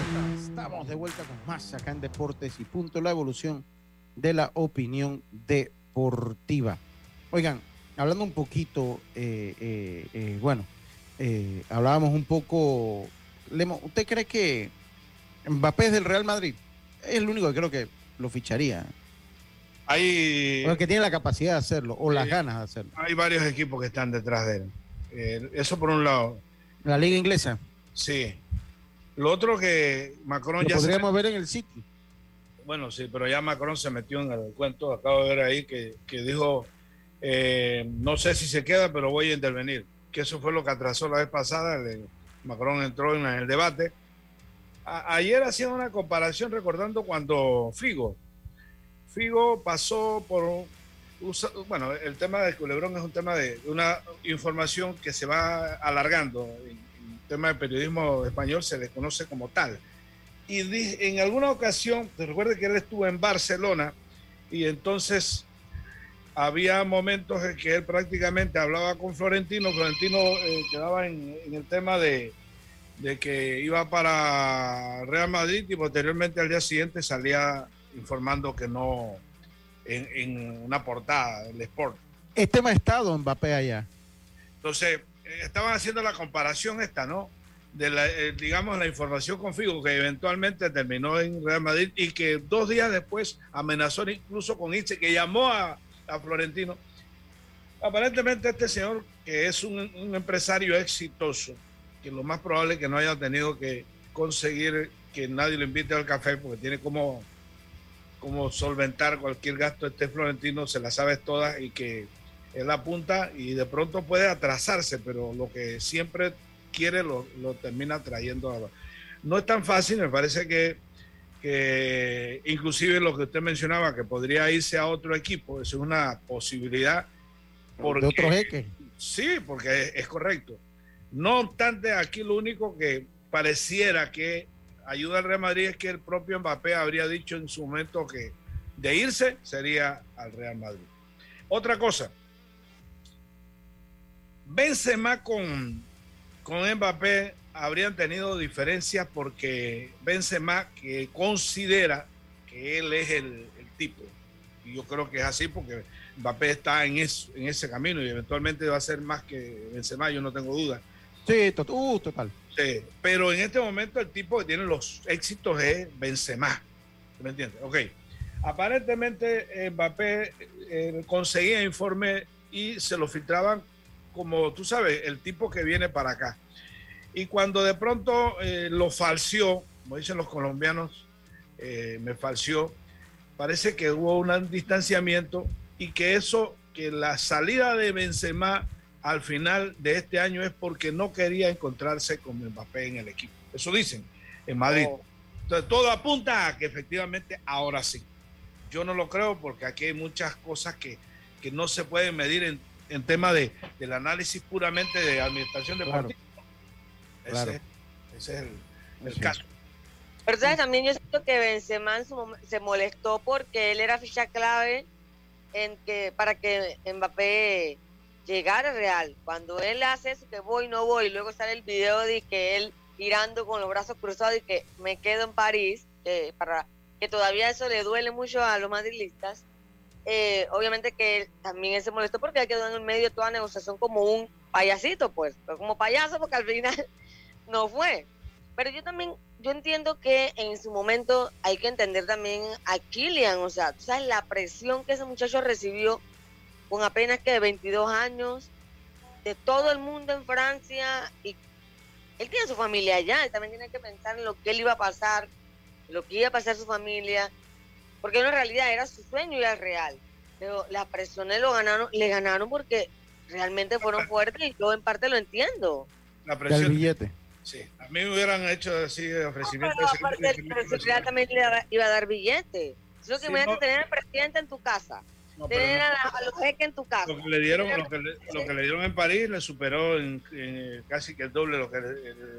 S2: estamos de vuelta con más acá en Deportes y Punto, la evolución de la opinión deportiva. Oigan, hablando un poquito, eh, eh, eh, bueno, eh, hablábamos un poco, Lemo, ¿usted cree que Mbappé es del Real Madrid? Es el único que creo que lo ficharía.
S6: Hay,
S2: O el que tiene la capacidad de hacerlo, o las ganas de hacerlo.
S6: hay varios equipos que están detrás de él. Eso por un lado.
S2: La liga inglesa,
S6: Sí. Lo otro que Macron
S2: lo
S6: ya se-
S2: podríamos ver en el City.
S6: Bueno, sí, pero ya Macron se metió en el cuento. Acabo de ver ahí que, que dijo, eh, no sé si se queda, pero voy a intervenir. Que eso fue lo que atrasó la vez pasada. le- Macron entró en el debate. A- ayer hacía una comparación recordando cuando Figo, Figo pasó por, usa- bueno, el tema del culebrón es un tema de una información que se va alargando. En tema de periodismo español se le conoce como tal y en alguna ocasión, te recuerda que él estuvo en Barcelona y entonces había momentos en que él prácticamente hablaba con Florentino, Florentino eh, quedaba en, en el tema de, de que iba para Real Madrid y posteriormente al día siguiente salía informando que no en, en una portada del Sport.
S2: Este ha estado Mbappé allá.
S6: Entonces, estaban haciendo la comparación esta, ¿no? De la, eh, digamos, la información con Figo, que eventualmente terminó en Real Madrid y que dos días después amenazó incluso con irse, que llamó a, a Florentino. Aparentemente este señor, que es un, un empresario exitoso, que lo más probable es que no haya tenido que conseguir que nadie lo invite al café, porque tiene como, como solventar cualquier gasto, este Florentino se la sabe todas y que él apunta y de pronto puede atrasarse, pero lo que siempre quiere lo, lo termina trayendo. A... No es tan fácil, me parece que, que inclusive lo que usted mencionaba, que podría irse a otro equipo, es una posibilidad.
S2: de otro jeque.
S6: Sí, porque es, es correcto. No obstante, aquí lo único que pareciera que ayuda al Real Madrid es que el propio Mbappé habría dicho en su momento que de irse sería al Real Madrid. Otra cosa, Benzema con, con Mbappé habrían tenido diferencias porque Benzema que considera que él es el, el tipo. Y yo creo que es así porque Mbappé está en, eso, en ese camino y eventualmente va a ser más que Benzema, yo no tengo duda.
S2: Sí, to uh, total.
S6: Sí, pero en este momento el tipo que tiene los éxitos es Benzema. ¿Me entiendes? Ok. Aparentemente Mbappé eh, conseguía informe y se lo filtraban como tú sabes, el tipo que viene para acá. Y cuando de pronto eh, lo falseó, como dicen los colombianos, eh, me falseó, parece que hubo un distanciamiento y que eso que la salida de Benzema al final de este año es porque no quería encontrarse con Mbappé en el equipo. Eso dicen en Madrid.
S4: Oh.
S6: Entonces todo apunta a que efectivamente ahora sí. Yo no lo creo porque aquí hay muchas cosas que, que no se pueden medir en, en tema de, del análisis puramente de administración
S2: Claro.
S6: deportiva. Ese,
S2: Claro.
S6: ese es el, el
S2: Sí.
S6: caso.
S4: Pero ¿sabes? también yo siento que Benzema se molestó porque él era ficha clave en que para que Mbappé llegara al Real. Cuando él hace eso que voy, no voy, luego sale el video de que él girando con los brazos cruzados y que me quedo en París, que para que todavía eso le duele mucho a los madrilistas. Eh, obviamente que también se molestó porque él quedó en el medio de toda negociación como un payasito, pues, como payaso porque al final no fue. Pero yo también, yo entiendo que en su momento hay que entender también a Kylian, o sea, sabes la presión que ese muchacho recibió con apenas que 22 años, de todo el mundo en Francia, y él tiene su familia allá, él también tiene que pensar en lo que él iba a pasar, lo que iba a pasar su familia, porque en realidad era su sueño ir al Real, pero las presiones lo ganaron, le ganaron porque realmente fueron fuertes y yo en parte lo entiendo.
S6: La
S2: Del
S6: presión.
S2: billete.
S6: Sí, a mí me hubieran hecho así ofrecimiento.
S4: Pero
S6: de ese-
S4: aparte,
S6: de
S4: el presidente también le iba- a dar billetes. Es lo que
S6: Sí,
S4: imagínate
S6: no.
S4: tener al presidente en tu casa,
S6: No,
S4: tener
S6: no.
S4: a, la- a los jeques en tu casa.
S6: Lo que le dieron, lo que le, lo que le dieron en París le superó en, en casi que el doble lo que,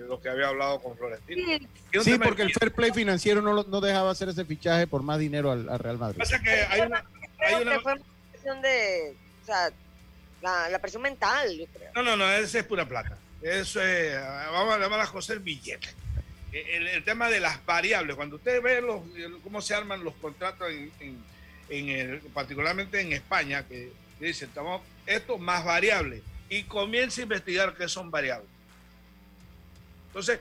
S6: lo que había hablado con Florentino.
S4: Sí,
S2: porque el fair play financiero no, dejaba hacer ese fichaje por más dinero al, al Real Madrid.
S6: pasa que hay una, hay una
S4: que fue una presión de, o sea, la, la presión mental, yo creo.
S6: no, no, no, ese es pura plata. Eso es, vamos a llamar a José el billete. El, el tema de las variables, cuando usted ve los, cómo se arman los contratos en, en- en el- particularmente en España, que, dicen, estamos esto más variables, y comienza a investigar qué son variables. Entonces,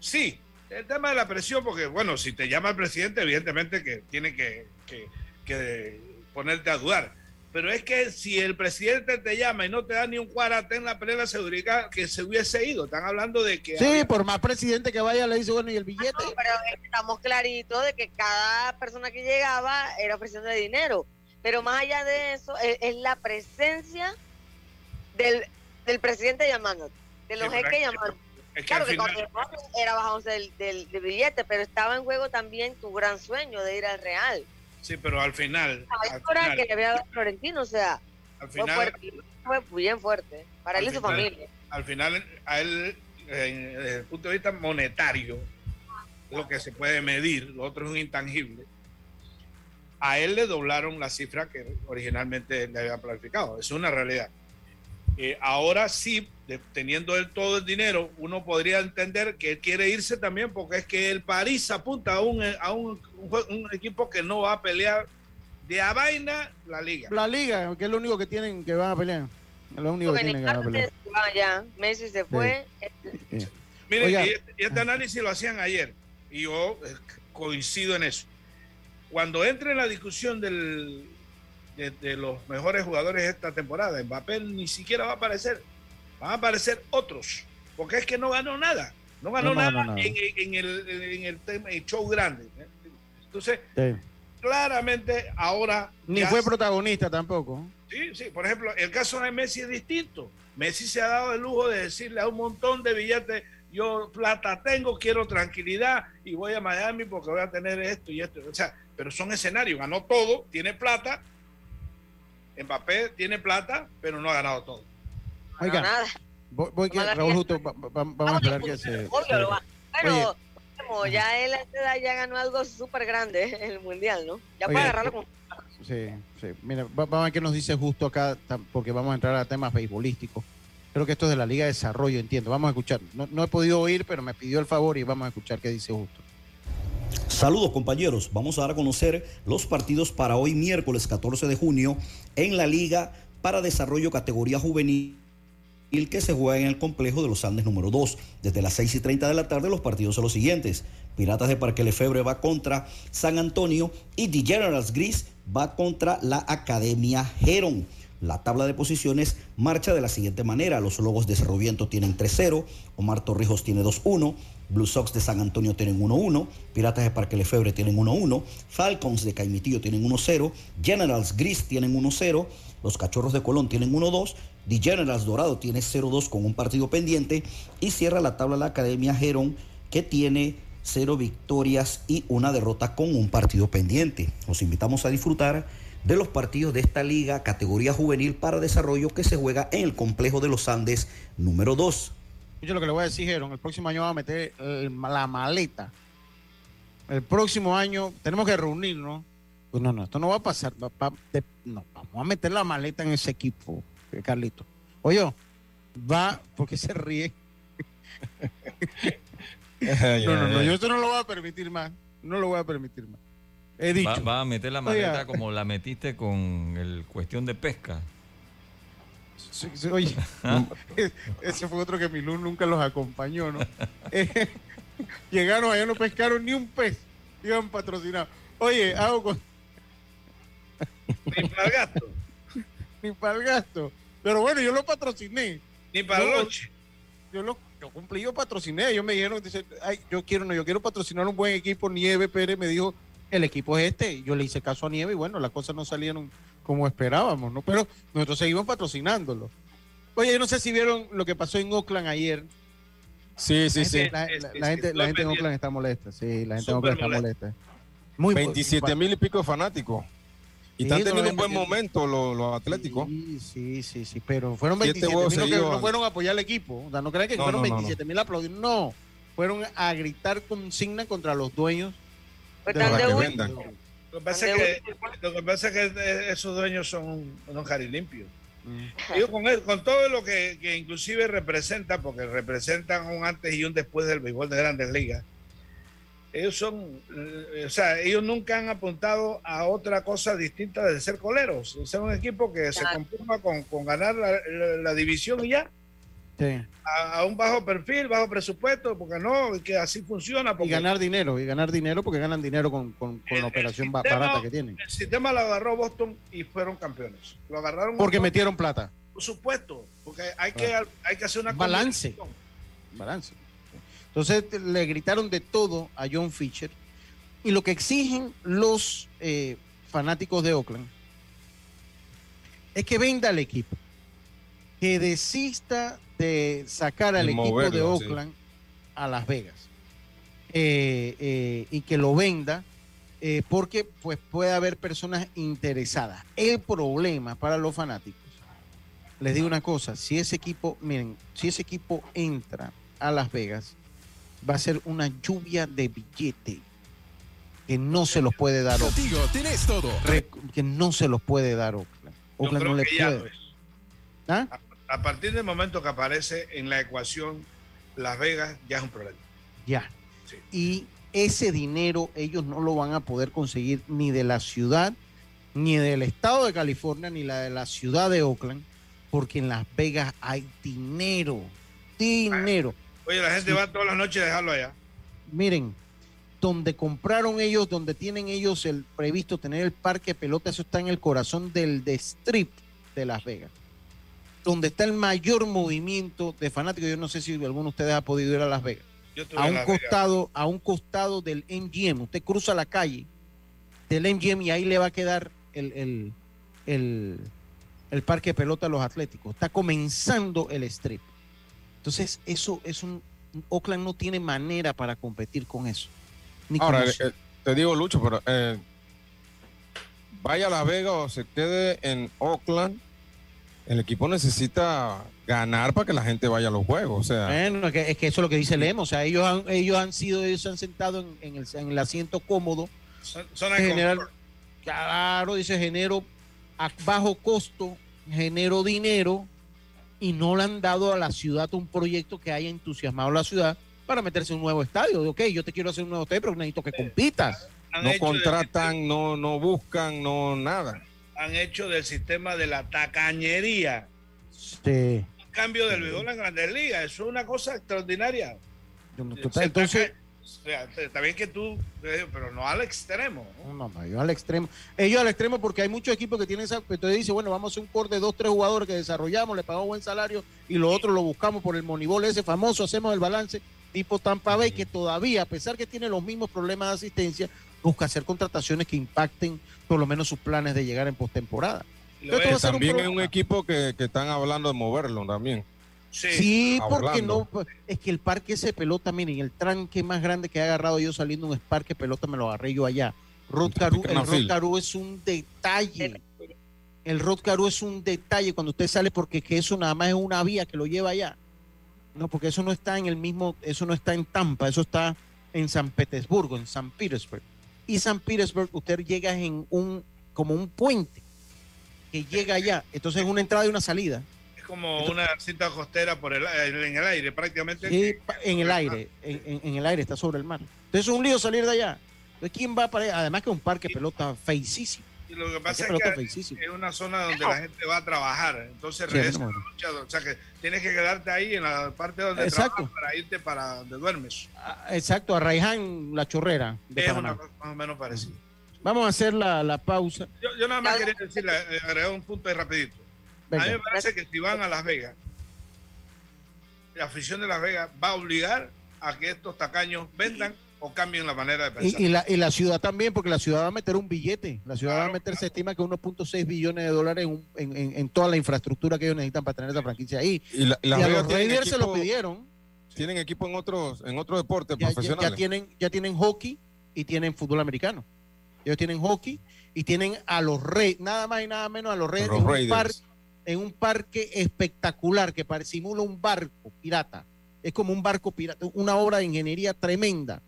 S6: sí, el tema de la presión, porque bueno, si te llama el presidente, evidentemente que tiene que- que ponerte a dudar. Pero es que si el presidente te llama y no te da ni un cuarate en la pelea, se diría que se hubiese ido. Están hablando de que...
S2: Sí, por más presidente que vaya, le dice, bueno, ¿y el billete?
S4: No, pero estamos claritos de que cada persona que llegaba era ofreciendo dinero. Pero más allá de eso, es, es la presencia del, del presidente llamándote, de los
S6: Sí,
S4: jeques
S6: es que
S4: Claro que
S6: final-
S4: cuando era bajándose del, del, del billete, pero estaba en juego también tu gran sueño de ir al Real.
S6: Sí, pero al final, al
S4: Ahora
S6: final,
S4: que le había dado a Florentino, o sea,
S6: al
S4: fue
S6: final,
S4: fuerte, fue bien fuerte para él y su
S6: final.
S4: familia.
S6: al final, a él, desde el punto de vista monetario, lo que se puede medir, lo otro es un intangible. A él le doblaron la cifra que originalmente le había planificado. Es una realidad. Eh, ahora sí, de- teniendo él todo el dinero, uno podría entender que él quiere irse también porque es que el París apunta a un, a un, un jue- un equipo que no va a pelear de a vaina la liga.
S2: La liga, que es lo único que tienen que van a pelear. Es lo único que tienen que van a pelear.
S4: Messi se fue.
S2: Sí.
S6: Miren, y este, y este análisis lo hacían ayer y yo eh, coincido en eso. Cuando entre en la discusión del, de, de los mejores jugadores de esta temporada, Mbappé ni siquiera va a aparecer. Van a aparecer otros, porque es que no ganó nada. No ganó
S2: No, no
S6: nada. En, en el, en el tema, el show grande. ¿eh? Entonces,
S2: Sí.
S6: claramente ahora...
S2: Ni fue protagonista tampoco.
S6: Sí, sí, por ejemplo, el caso de Messi es distinto. Messi se ha dado el lujo de decirle a un montón de billetes, yo plata tengo, quiero tranquilidad y voy a Miami porque voy a tener esto y esto. O sea, pero son escenarios, ganó todo, tiene plata. Mbappé tiene plata, pero no ha ganado todo.
S4: No,
S2: Oiga,
S4: nada.
S2: voy, voy que, Raúl Justo, va- va- vamos a esperar que se...
S4: Obvio, lo va. Bueno,
S2: Oye.
S4: como ya él a esta edad ya ganó algo súper grande en el mundial, ¿no? Ya puede agarrarlo con.
S2: Sí, sí. Mira, va- vamos a ver qué nos dice justo acá, porque vamos a entrar a temas beisbolísticos. Creo que esto es de la Liga de Desarrollo, entiendo. Vamos a escuchar. No, no he podido oír, pero me pidió el favor y vamos a escuchar qué dice justo.
S11: Saludos compañeros, vamos a dar a conocer los partidos para hoy miércoles 14 de junio en la Liga para Desarrollo Categoría Juvenil que se juega en el complejo de los Andes número 2. Desde las 6 y 30 de la tarde los partidos son los siguientes. Piratas de Parque Lefebre va contra San Antonio y The Generals Gris va contra la Academia Heron. La tabla de posiciones marcha de la siguiente manera. Los Lobos de Cerro Viento tienen 3-0, Omar Torrijos tiene 2-1, Blue Sox de San Antonio tienen 1-1, Piratas de Parque Lefebre tienen 1-1, Falcons de Caimitillo tienen 1-0, Generals Gris tienen 1-0, Los Cachorros de Colón tienen 1-2. The Generals Dorado tiene 0-2 con un partido pendiente. Y cierra la tabla la Academia Gerón, que tiene 0 victorias y una derrota con un partido pendiente. Los invitamos a disfrutar de los partidos de esta liga categoría juvenil para desarrollo que se juega en el complejo de los Andes número 2.
S2: Escucha lo que le voy a decir, Jeron. El próximo año va a meter el- la maleta. El próximo año tenemos que reunirnos. Pues no, no, esto no va a pasar. va- va- de- no, vamos a meter la maleta en ese equipo, eh, Carlito. Oye, va, porque se ríe. No, no, no, yo esto no lo voy a permitir más. No lo voy a permitir más. He dicho.
S1: Va, va a meter la
S2: Oiga.
S1: maleta como la metiste con el cuestión de pesca.
S2: Sí, sí, oye,
S1: ¿Ah?
S2: ese fue otro que mi luz nunca los acompañó, ¿no? Eh, llegaron allá, no pescaron ni un pez, iban patrocinados. Oye, hago con...
S6: Ni para el gasto.
S2: ni para el gasto. Pero bueno, yo lo patrociné.
S6: Ni para el lonche.
S2: Yo lo yo cumplí, yo patrociné. Ellos me dijeron, dice, ay, yo quiero, no, yo quiero patrocinar un buen equipo. Nieve Pérez me dijo, el equipo es este. Yo le hice caso a Nieve y bueno, las cosas no salieron como esperábamos, ¿no? Pero nosotros seguimos patrocinándolo. Oye, yo no sé si vieron lo que pasó en Oakland ayer.
S7: Sí, sí,
S2: La
S7: sí.
S2: La, la- la gente, la gente en Oakland está molesta. Sí, la gente en Oakland está
S7: molesta.
S2: Muy
S7: 27 mil y pico de fanáticos. Y
S2: Sí,
S7: están teniendo un buen momento los, los atléticos.
S2: Sí, sí, sí, sí, pero fueron
S7: Siete
S2: 27
S7: juegos
S2: mil que no fueron a apoyar al equipo. O sea, no crean que
S7: No,
S2: fueron
S7: no, no,
S2: 27 mil aplaudir. No, fueron a gritar consigna contra los dueños.
S4: Pues
S7: vendan.
S6: Lo que pasa es que, lo que, pasa es que esos dueños son unos carilimpios. Yo con, él, con todo lo que, que inclusive representa, porque representan un antes y un después del béisbol de grandes ligas, ellos son, eh, o sea, ellos nunca han apuntado a otra cosa distinta de ser coleros. Es un equipo que se conforma con, con ganar la, la- la división y ya,
S2: Sí.
S6: a, a un bajo perfil, bajo presupuesto, porque no, que así funciona.
S2: Y
S6: Porque
S2: ganar dinero, y ganar dinero porque ganan dinero con, con- con la operación
S6: sistema-
S2: barata que tienen.
S6: El sistema lo agarró Boston y fueron campeones. Lo agarraron
S2: Porque
S6: Boston,
S2: metieron plata.
S6: Por supuesto, porque hay que, hay que hacer una
S2: Balance. balance. Entonces le gritaron de todo a John Fisher. Y lo que exigen los eh, fanáticos de Oakland es que venda el equipo. Que desista de sacar al equipo de
S7: sí.
S2: Oakland a Las Vegas. Eh, eh, y que lo venda eh, porque pues puede haber personas interesadas. El problema para los fanáticos, les digo una cosa, si ese equipo, miren, si ese equipo entra a Las Vegas, va a ser una lluvia de billete que no se los puede dar Oakland.
S12: Contigo tenés todo.
S2: Re- que no se los puede dar Oakland. Oakland
S6: creo
S2: no le puede.
S6: es.
S2: ¿Ah?
S6: A, partir del momento que aparece en la ecuación Las Vegas, ya es un problema.
S2: Ya.
S6: Sí.
S2: Y ese dinero ellos no lo van a poder conseguir ni de la ciudad, ni del estado de California, ni la de la ciudad de Oakland, porque en Las Vegas hay dinero. Dinero.
S6: Oye, la gente
S2: Sí.
S6: va todas las noches a dejarlo allá.
S2: Miren, donde compraron ellos, donde tienen ellos el previsto tener el parque de pelota, eso está en el corazón del de strip de Las Vegas. Donde está el mayor movimiento de fanáticos. Yo no sé si alguno de ustedes ha podido ir a Las Vegas.
S6: Yo
S2: A un
S6: Las Vegas.
S2: costado, a un costado del MGM. Usted cruza la calle del MGM y ahí le va a quedar el, el, el, el parque de pelota a los atléticos. Está comenzando el strip. Entonces, eso es un. Oakland no tiene manera para competir con eso. Ni
S7: Ahora,
S2: con
S7: eh, te digo, Lucho, pero eh, vaya a Las Vegas o se quede en Oakland, el equipo necesita ganar para que la gente vaya a los juegos. O sea,
S2: Bueno, es que, es que eso es lo que dice Lemos. O sea, ellos han, ellos han sido, ellos se han sentado en, en el, en el asiento cómodo.
S6: Son- de
S2: General,
S6: confort.
S2: claro, dice genero a bajo costo, genero dinero y no le han dado a la ciudad un proyecto que haya entusiasmado a la ciudad para meterse en un nuevo estadio. Ok, yo te quiero hacer un nuevo estadio, pero necesito que compitas.
S6: Han
S7: no contratan, no, no buscan, no nada.
S6: Han hecho del sistema de la tacañería un cambio del béisbol en grandes ligas. Eso es una cosa extraordinaria.
S2: total, entonces,
S6: o sea, bien que tú, eh, pero no al extremo. ¿no?
S2: No, no, ellos al extremo. Ellos al extremo porque hay muchos equipos que tienen esa. Entonces dice, bueno, vamos a hacer un core de dos, tres jugadores que desarrollamos, le pagamos buen salario y lo otro lo buscamos por el monibol ese famoso, hacemos el balance tipo Tampa Bay, que todavía, a pesar que tiene los mismos problemas de asistencia, busca hacer contrataciones que impacten por lo menos sus planes de llegar en postemporada.
S6: Es.
S2: un
S7: También es un equipo que, que están hablando de moverlo también.
S6: Sí.
S2: Porque no, pues, es que el parque ese pelota, miren, el tranque más grande que he agarrado yo saliendo de un parque pelota me lo agarré yo allá. Rod Caru, el. Rod Caru es un detalle. El Rod Caru es un detalle cuando usted sale porque que eso nada más es una vía que lo lleva allá. No, porque eso no está en el mismo, eso no está en Tampa, eso está en San Petersburgo, en San Petersburg. Y San Petersburg usted llega en un, como un puente que llega allá. Entonces es una entrada y una salida.
S6: Es como una cinta costera por el, en el aire, prácticamente.
S2: Sí, en el aire, en, en- en el aire, está sobre el mar. Entonces es un lío salir de allá. Entonces, ¿quién va para allá? Además que es un parque pelota feicísimo.
S6: Y lo que pasa es que es una zona donde la gente va a trabajar. Entonces
S2: Sí,
S6: regresa
S2: no,
S6: a la noche, o sea que tienes que quedarte ahí en la parte donde
S2: Exacto.
S6: trabajas para irte para donde duermes.
S2: Ah, Exacto, a Raiján, la chorrera de
S6: Es una cosa más o menos parecida.
S2: Vamos a hacer la, la pausa.
S6: Yo, yo nada más quería decirle, eh, agregar un punto ahí rapidito.
S2: Venga.
S6: A mí me parece que si van a Las Vegas, la afición de Las Vegas va a obligar a que estos tacaños vendan o cambien la manera de pensar.
S2: Y, y la, y la ciudad también, porque la ciudad va a meter un billete. La ciudad va a
S6: Claro,
S2: meter, se estima que 1.6 billones de dólares en, un- en- en- en toda la infraestructura que ellos necesitan para tener esa franquicia ahí.
S7: Y, la-
S2: Y
S7: Las
S2: a
S7: Vegas
S2: los Raiders se lo pidieron.
S7: Tienen equipo en otros, en otros deportes
S2: ya, ya-
S7: profesionales.
S2: ya tienen, ya tienen hockey y tienen fútbol americano. Ellos tienen hockey y tienen a los Reyes, nada más y nada menos a los Reyes
S7: Los
S2: en, un
S7: Raiders.
S2: par- en un parque espectacular que simula un barco pirata. Es como un barco pirata, una obra de ingeniería tremenda,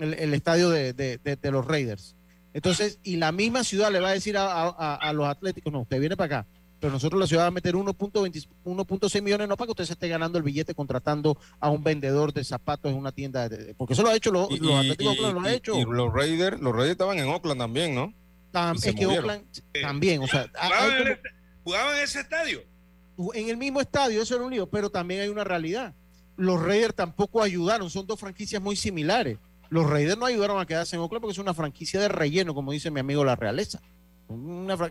S2: el, el estadio de, de- de- de los Raiders. Entonces, y la misma ciudad le va a decir a, a- a- a los atléticos, no, usted viene para acá, pero nosotros la ciudad va a meter 1.20 1.6 millones, no para que usted se esté ganando el billete contratando a un vendedor de zapatos en una tienda, de- porque eso lo ha hecho los,
S7: Y,
S2: los
S7: y-
S2: Atléticos de Oakland, lo ha
S7: y-
S2: hecho.
S7: y los Raiders, los Raiders estaban en Oakland también, ¿no?
S2: Tam-
S7: y
S2: es que. Oakland también, o sea,
S6: ¿Jugaban, en
S2: como-
S6: este- jugaban en ese estadio?
S2: en el mismo estadio, eso era un lío, pero también hay una realidad. Los Raiders tampoco ayudaron, son dos franquicias muy similares. Los Raiders no ayudaron a quedarse en Oakland porque es una franquicia de relleno, como dice mi amigo La Realeza.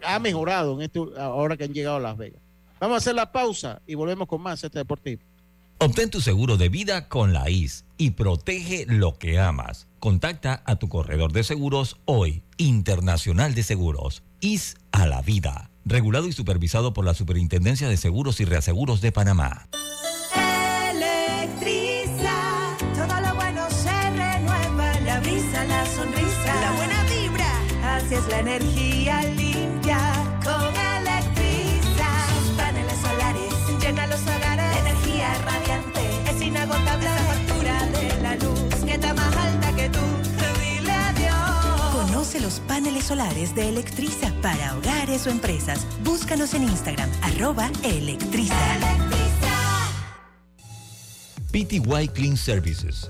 S2: Ha mejorado en este, ahora que han llegado a Las Vegas. Vamos a hacer la pausa y volvemos con más este deportivo.
S1: Obtén tu seguro de vida con la IS y protege lo que amas. Contacta a tu corredor de seguros hoy, Internacional de Seguros, IS a la vida. Regulado y supervisado por la Superintendencia de Seguros y Reaseguros de Panamá.
S8: Es la energía limpia con Electriza. Sus paneles solares llenan los hogares, energía radiante, es inagotable la factura de la luz que está más alta que tú. Dile adiós.
S13: Conoce los paneles solares de Electriza para hogares o empresas. Búscanos en Instagram, arroba Electriza.
S1: PTY Clean Services.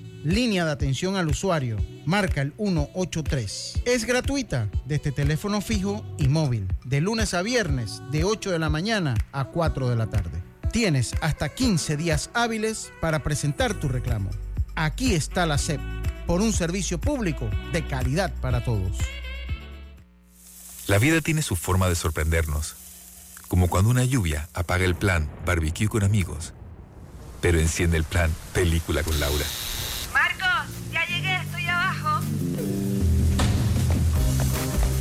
S2: Línea de atención al usuario. Marca el 183. Es gratuita desde teléfono fijo y móvil. De lunes a viernes, de 8 de la mañana a 4 de la tarde. Tienes hasta 15 días hábiles para presentar tu reclamo. Aquí está la SEP, por un servicio público de calidad para todos.
S10: La vida tiene su forma de sorprendernos, como cuando una lluvia apaga el plan barbecue con amigos, pero enciende el plan película con Laura.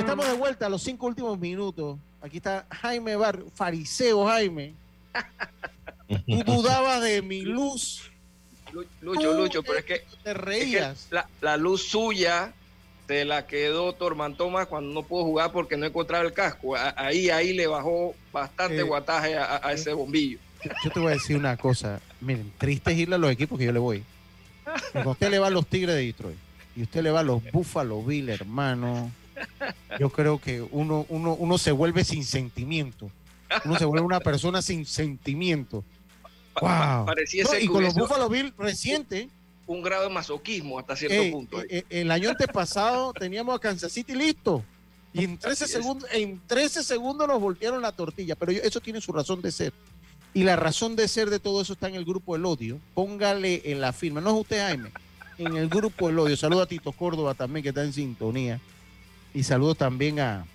S2: Estamos de vuelta a los cinco últimos minutos. Aquí está Jaime Bar, fariseo Jaime. Tú dudabas de mi luz.
S14: Lucho, Lucho, pero es que,
S2: te
S14: es que
S2: reías.
S14: la, la luz suya se la quedó Tormantoma cuando no pudo jugar porque no encontraba el casco. Ahí, ahí le bajó bastante
S2: Eh,
S14: guataje a, a ese bombillo.
S2: Yo te voy a decir una cosa. Miren, triste es irle a los equipos que yo le voy. Cuando usted le va a los Tigres de Detroit y usted le va a los Buffalo Bill, hermano, yo creo que uno, uno, uno se vuelve sin sentimiento. Uno se vuelve una persona sin sentimiento. Wow. No, y con los Buffalo Bill reciente,
S14: un grado de masoquismo hasta cierto punto.
S2: eh, eh, el año antepasado teníamos a Kansas City listo. Y en 13
S14: Así es.
S2: segundos, en 13 segundos nos voltearon la tortilla. Pero eso tiene su razón de ser. Y la razón de ser de todo eso está en el grupo El Odio. Póngale en la firma. No es usted, Jaime. En el grupo El Odio. Saludo a Tito Córdoba también, que está en sintonía. Y saludo también a.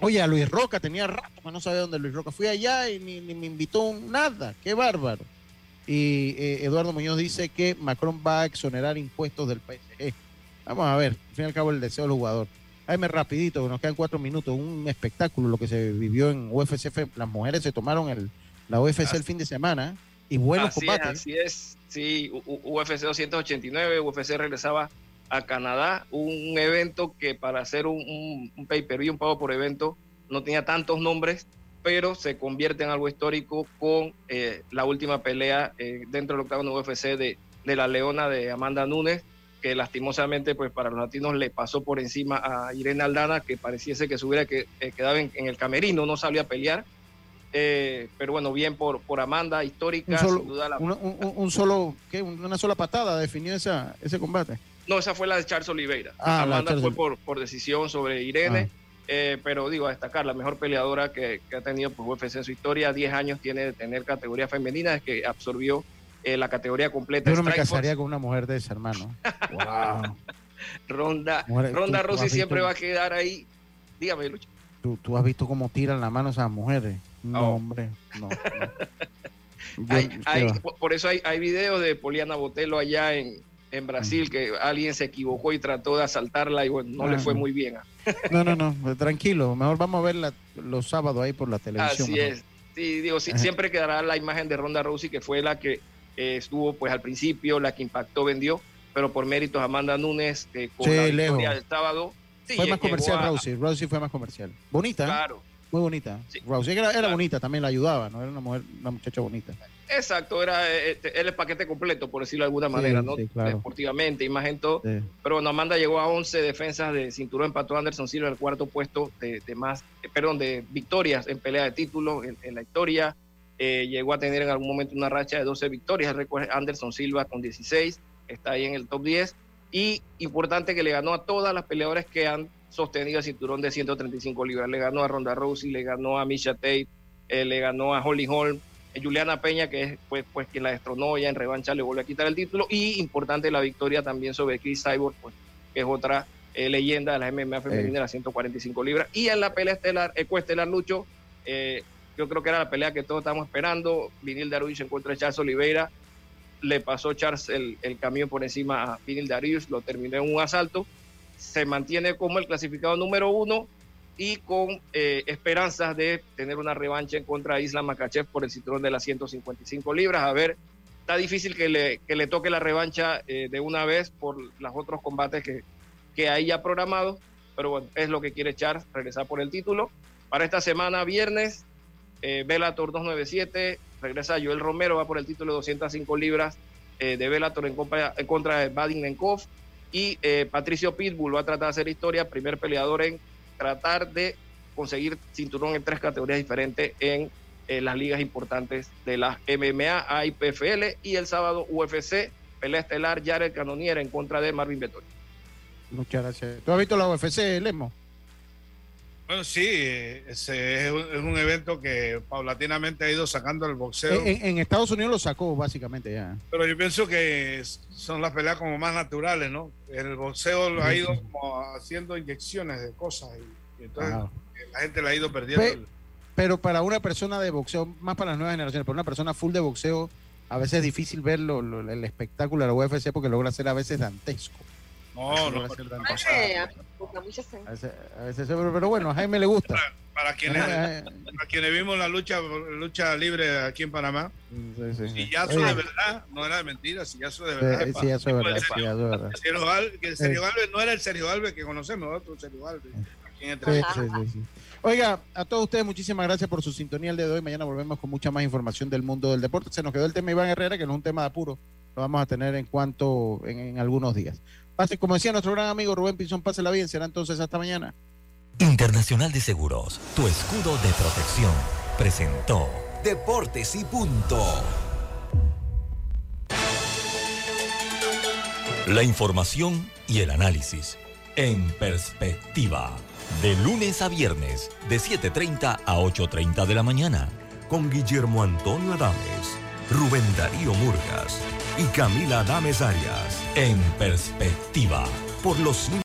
S2: Oye, a Luis Roca. Tenía rato que no sabía dónde Luis Roca. Fui allá y ni, ni me invitó nada. Qué bárbaro. Y eh, Eduardo Muñoz dice que Macron va a exonerar impuestos del PSG. Vamos a ver, al fin y al cabo el deseo del jugador. Jaime, rapidito, que nos quedan cuatro minutos. Un espectáculo lo que se vivió en UFC. Las mujeres se tomaron el, la UFC el fin de semana y buenos
S14: así
S2: combates.
S14: Es, así es, sí, UFC 289, UFC regresaba a Canadá, un evento que para hacer un, un, un pay-per-view, un pago por evento, no tenía tantos nombres, pero se convierte en algo histórico con eh, la última pelea eh, dentro del octavo UFC de, de la Leona de Amanda Nunes, que lastimosamente pues para los latinos le pasó por encima a Irene Aldana, que pareciese que se hubiera que, eh, quedado en, en el camerino, no salía a pelear. Eh, pero bueno, bien por, por Amanda, histórica,
S2: Un solo,
S14: sin duda la-
S2: una- un, un- un solo, ¿qué? Una sola patada definió esa, ese combate.
S14: No, esa fue la de Charles Oliveira.
S2: Ah,
S14: Amanda
S2: Charles
S14: fue por, por decisión sobre Irene,
S2: Ah.
S14: eh, pero digo, a destacar, la mejor peleadora que, que ha tenido pues, UFC en su historia, 10 años tiene de tener categoría femenina, es que absorbió eh, la categoría completa.
S2: Yo no me casaría con una mujer de esa, hermano. Wow.
S14: Ronda,
S2: Mujer,
S14: Ronda
S2: tú- tú
S14: Rousey
S2: has
S14: siempre
S2: visto-
S14: va a quedar ahí. Dígame, Lucho.
S2: ¿Tú, tú has visto cómo tiran la mano esas mujeres. No,
S14: Oh.
S2: hombre. No. no. Yo-
S14: Hay-
S2: ¿qué
S14: hay- por- por eso hay, hay videos de Poliana Botelo allá en, en Brasil, que alguien se equivocó y trató de asaltarla y bueno, no le fue muy bien.
S2: No, no, no, pues, tranquilo. Mejor vamos a ver la- los sábados ahí por la televisión.
S14: Así
S2: mejor.
S14: es. Sí, digo, sí, siempre quedará la imagen de Ronda Rousey, que fue la que eh, estuvo pues al principio, la que impactó, vendió, pero por méritos Amanda Nunes, eh, con
S2: Sí,
S14: la victoria del sábado. sí,
S2: fue
S14: lle-
S2: más comercial
S14: a-
S2: Rousey. Rousey fue más comercial. Bonita, ¿eh?
S14: Claro,
S2: muy bonita. Rousey era, era bonita, también la ayudaba, ¿no? Era una mujer, una muchacha bonita.
S14: Exacto, era eh, eh, era el paquete completo, por decirlo de alguna
S2: Sí,
S14: manera, ¿no?
S2: sí, claro.
S14: Deportivamente, imagen todo.
S2: Sí.
S14: Pero bueno, Amanda llegó a 11 defensas de cinturón, empató a Anderson Silva en el cuarto puesto de, de más, eh, perdón, de victorias en pelea de títulos en, en la historia. Eh, llegó a tener en algún momento una racha de 12 victorias. Es Anderson Silva con 16, está ahí en el top 10. Y importante que le ganó a todas las peleadoras que han sostenido el cinturón de 135 libras. Le ganó a Ronda Rousey, le ganó a Misha Tate, eh, le ganó a Holly Holm, Juliana Peña, que es pues, pues quien la destronó ya en revancha, le volvió a quitar el título. Y importante la victoria también sobre Chris Cyborg, pues, que es otra eh, leyenda de la MMA femenina de las 145 libras. Y en la pelea estelar, ecoestelar Lucho, eh, yo creo que era la pelea que todos estamos esperando. Vinil Darius en contra de Charles Oliveira. Le pasó Charles el, el camión por encima a Vinil Darius, lo terminó en un asalto. Se mantiene como el clasificado número uno y con eh, esperanzas de tener una revancha en contra de Islam Makachev por el cinturón de las 155 libras. A ver, está difícil que le, que le toque la revancha eh, de una vez por los otros combates que, que hay ya programados, pero bueno, es lo que quiere Charles, regresar por el título. Para esta semana, viernes, eh, Bellator 297, regresa Joel Romero, va por el título de 205 libras eh, de Bellator en en contra de Vadim Nenkov. Y eh, Patricio Pitbull va a tratar de hacer historia, primer peleador en tratar de conseguir cinturón en tres categorías diferentes en eh, las ligas importantes de las MMA, AIPFL y el sábado UFC, pelea estelar Jared Cannonier en contra de Marvin Vettori.
S2: Muchas gracias. ¿Tú has visto la UFC, Lemo?
S6: Bueno, sí, eh, ese es un, es un evento que paulatinamente ha ido sacando el boxeo.
S2: En, en Estados Unidos lo sacó, básicamente, ya.
S6: Pero yo pienso que son las peleas como más naturales, ¿no? El boxeo lo ha ido como haciendo inyecciones de cosas y, y entonces
S2: Wow.
S6: la gente le ha ido perdiendo.
S2: Pero para una persona de boxeo, más para las nuevas generaciones, para una persona full de boxeo, a veces es difícil ver lo- lo- el espectáculo de la UFC porque logra ser a veces dantesco.
S6: No, no.
S2: Logra ser
S4: a
S2: veces, a veces- pero, bueno, a Jaime le gusta.
S6: Para quienes,
S2: Eh,
S6: para quienes vimos la lucha, lucha libre aquí en Panamá,
S2: Sí,
S6: de verdad, no era de mentira, sillazo de verdad.
S2: eh, sí, eso es verdad, sí, eso es verdad.
S6: Sergio Alves, que el Sergio
S2: Eh.
S6: Alves no era el Sergio Alves que conocemos, otro Sergio Alves. Aquí en
S2: Sí,
S6: Entre-
S2: sí, sí, sí. Oiga, a todos ustedes muchísimas gracias por su sintonía el día de hoy. Mañana volvemos con mucha más información del mundo del deporte. Se nos quedó el tema Iván Herrera, que no es un tema de apuro. Lo vamos a tener en cuanto en, en algunos días. Pase, como decía nuestro gran amigo Rubén Pinzón, pásela bien. Será entonces hasta mañana.
S1: Internacional de Seguros, tu escudo de protección, presentó
S3: Deportes y punto.
S1: la información y el análisis en perspectiva. De lunes a viernes, de 7.30 a 8.30 de la mañana.
S3: Con Guillermo Antonio Adames, Rubén Darío Murgas y Camila Adames Arias.
S1: En perspectiva.
S3: Por los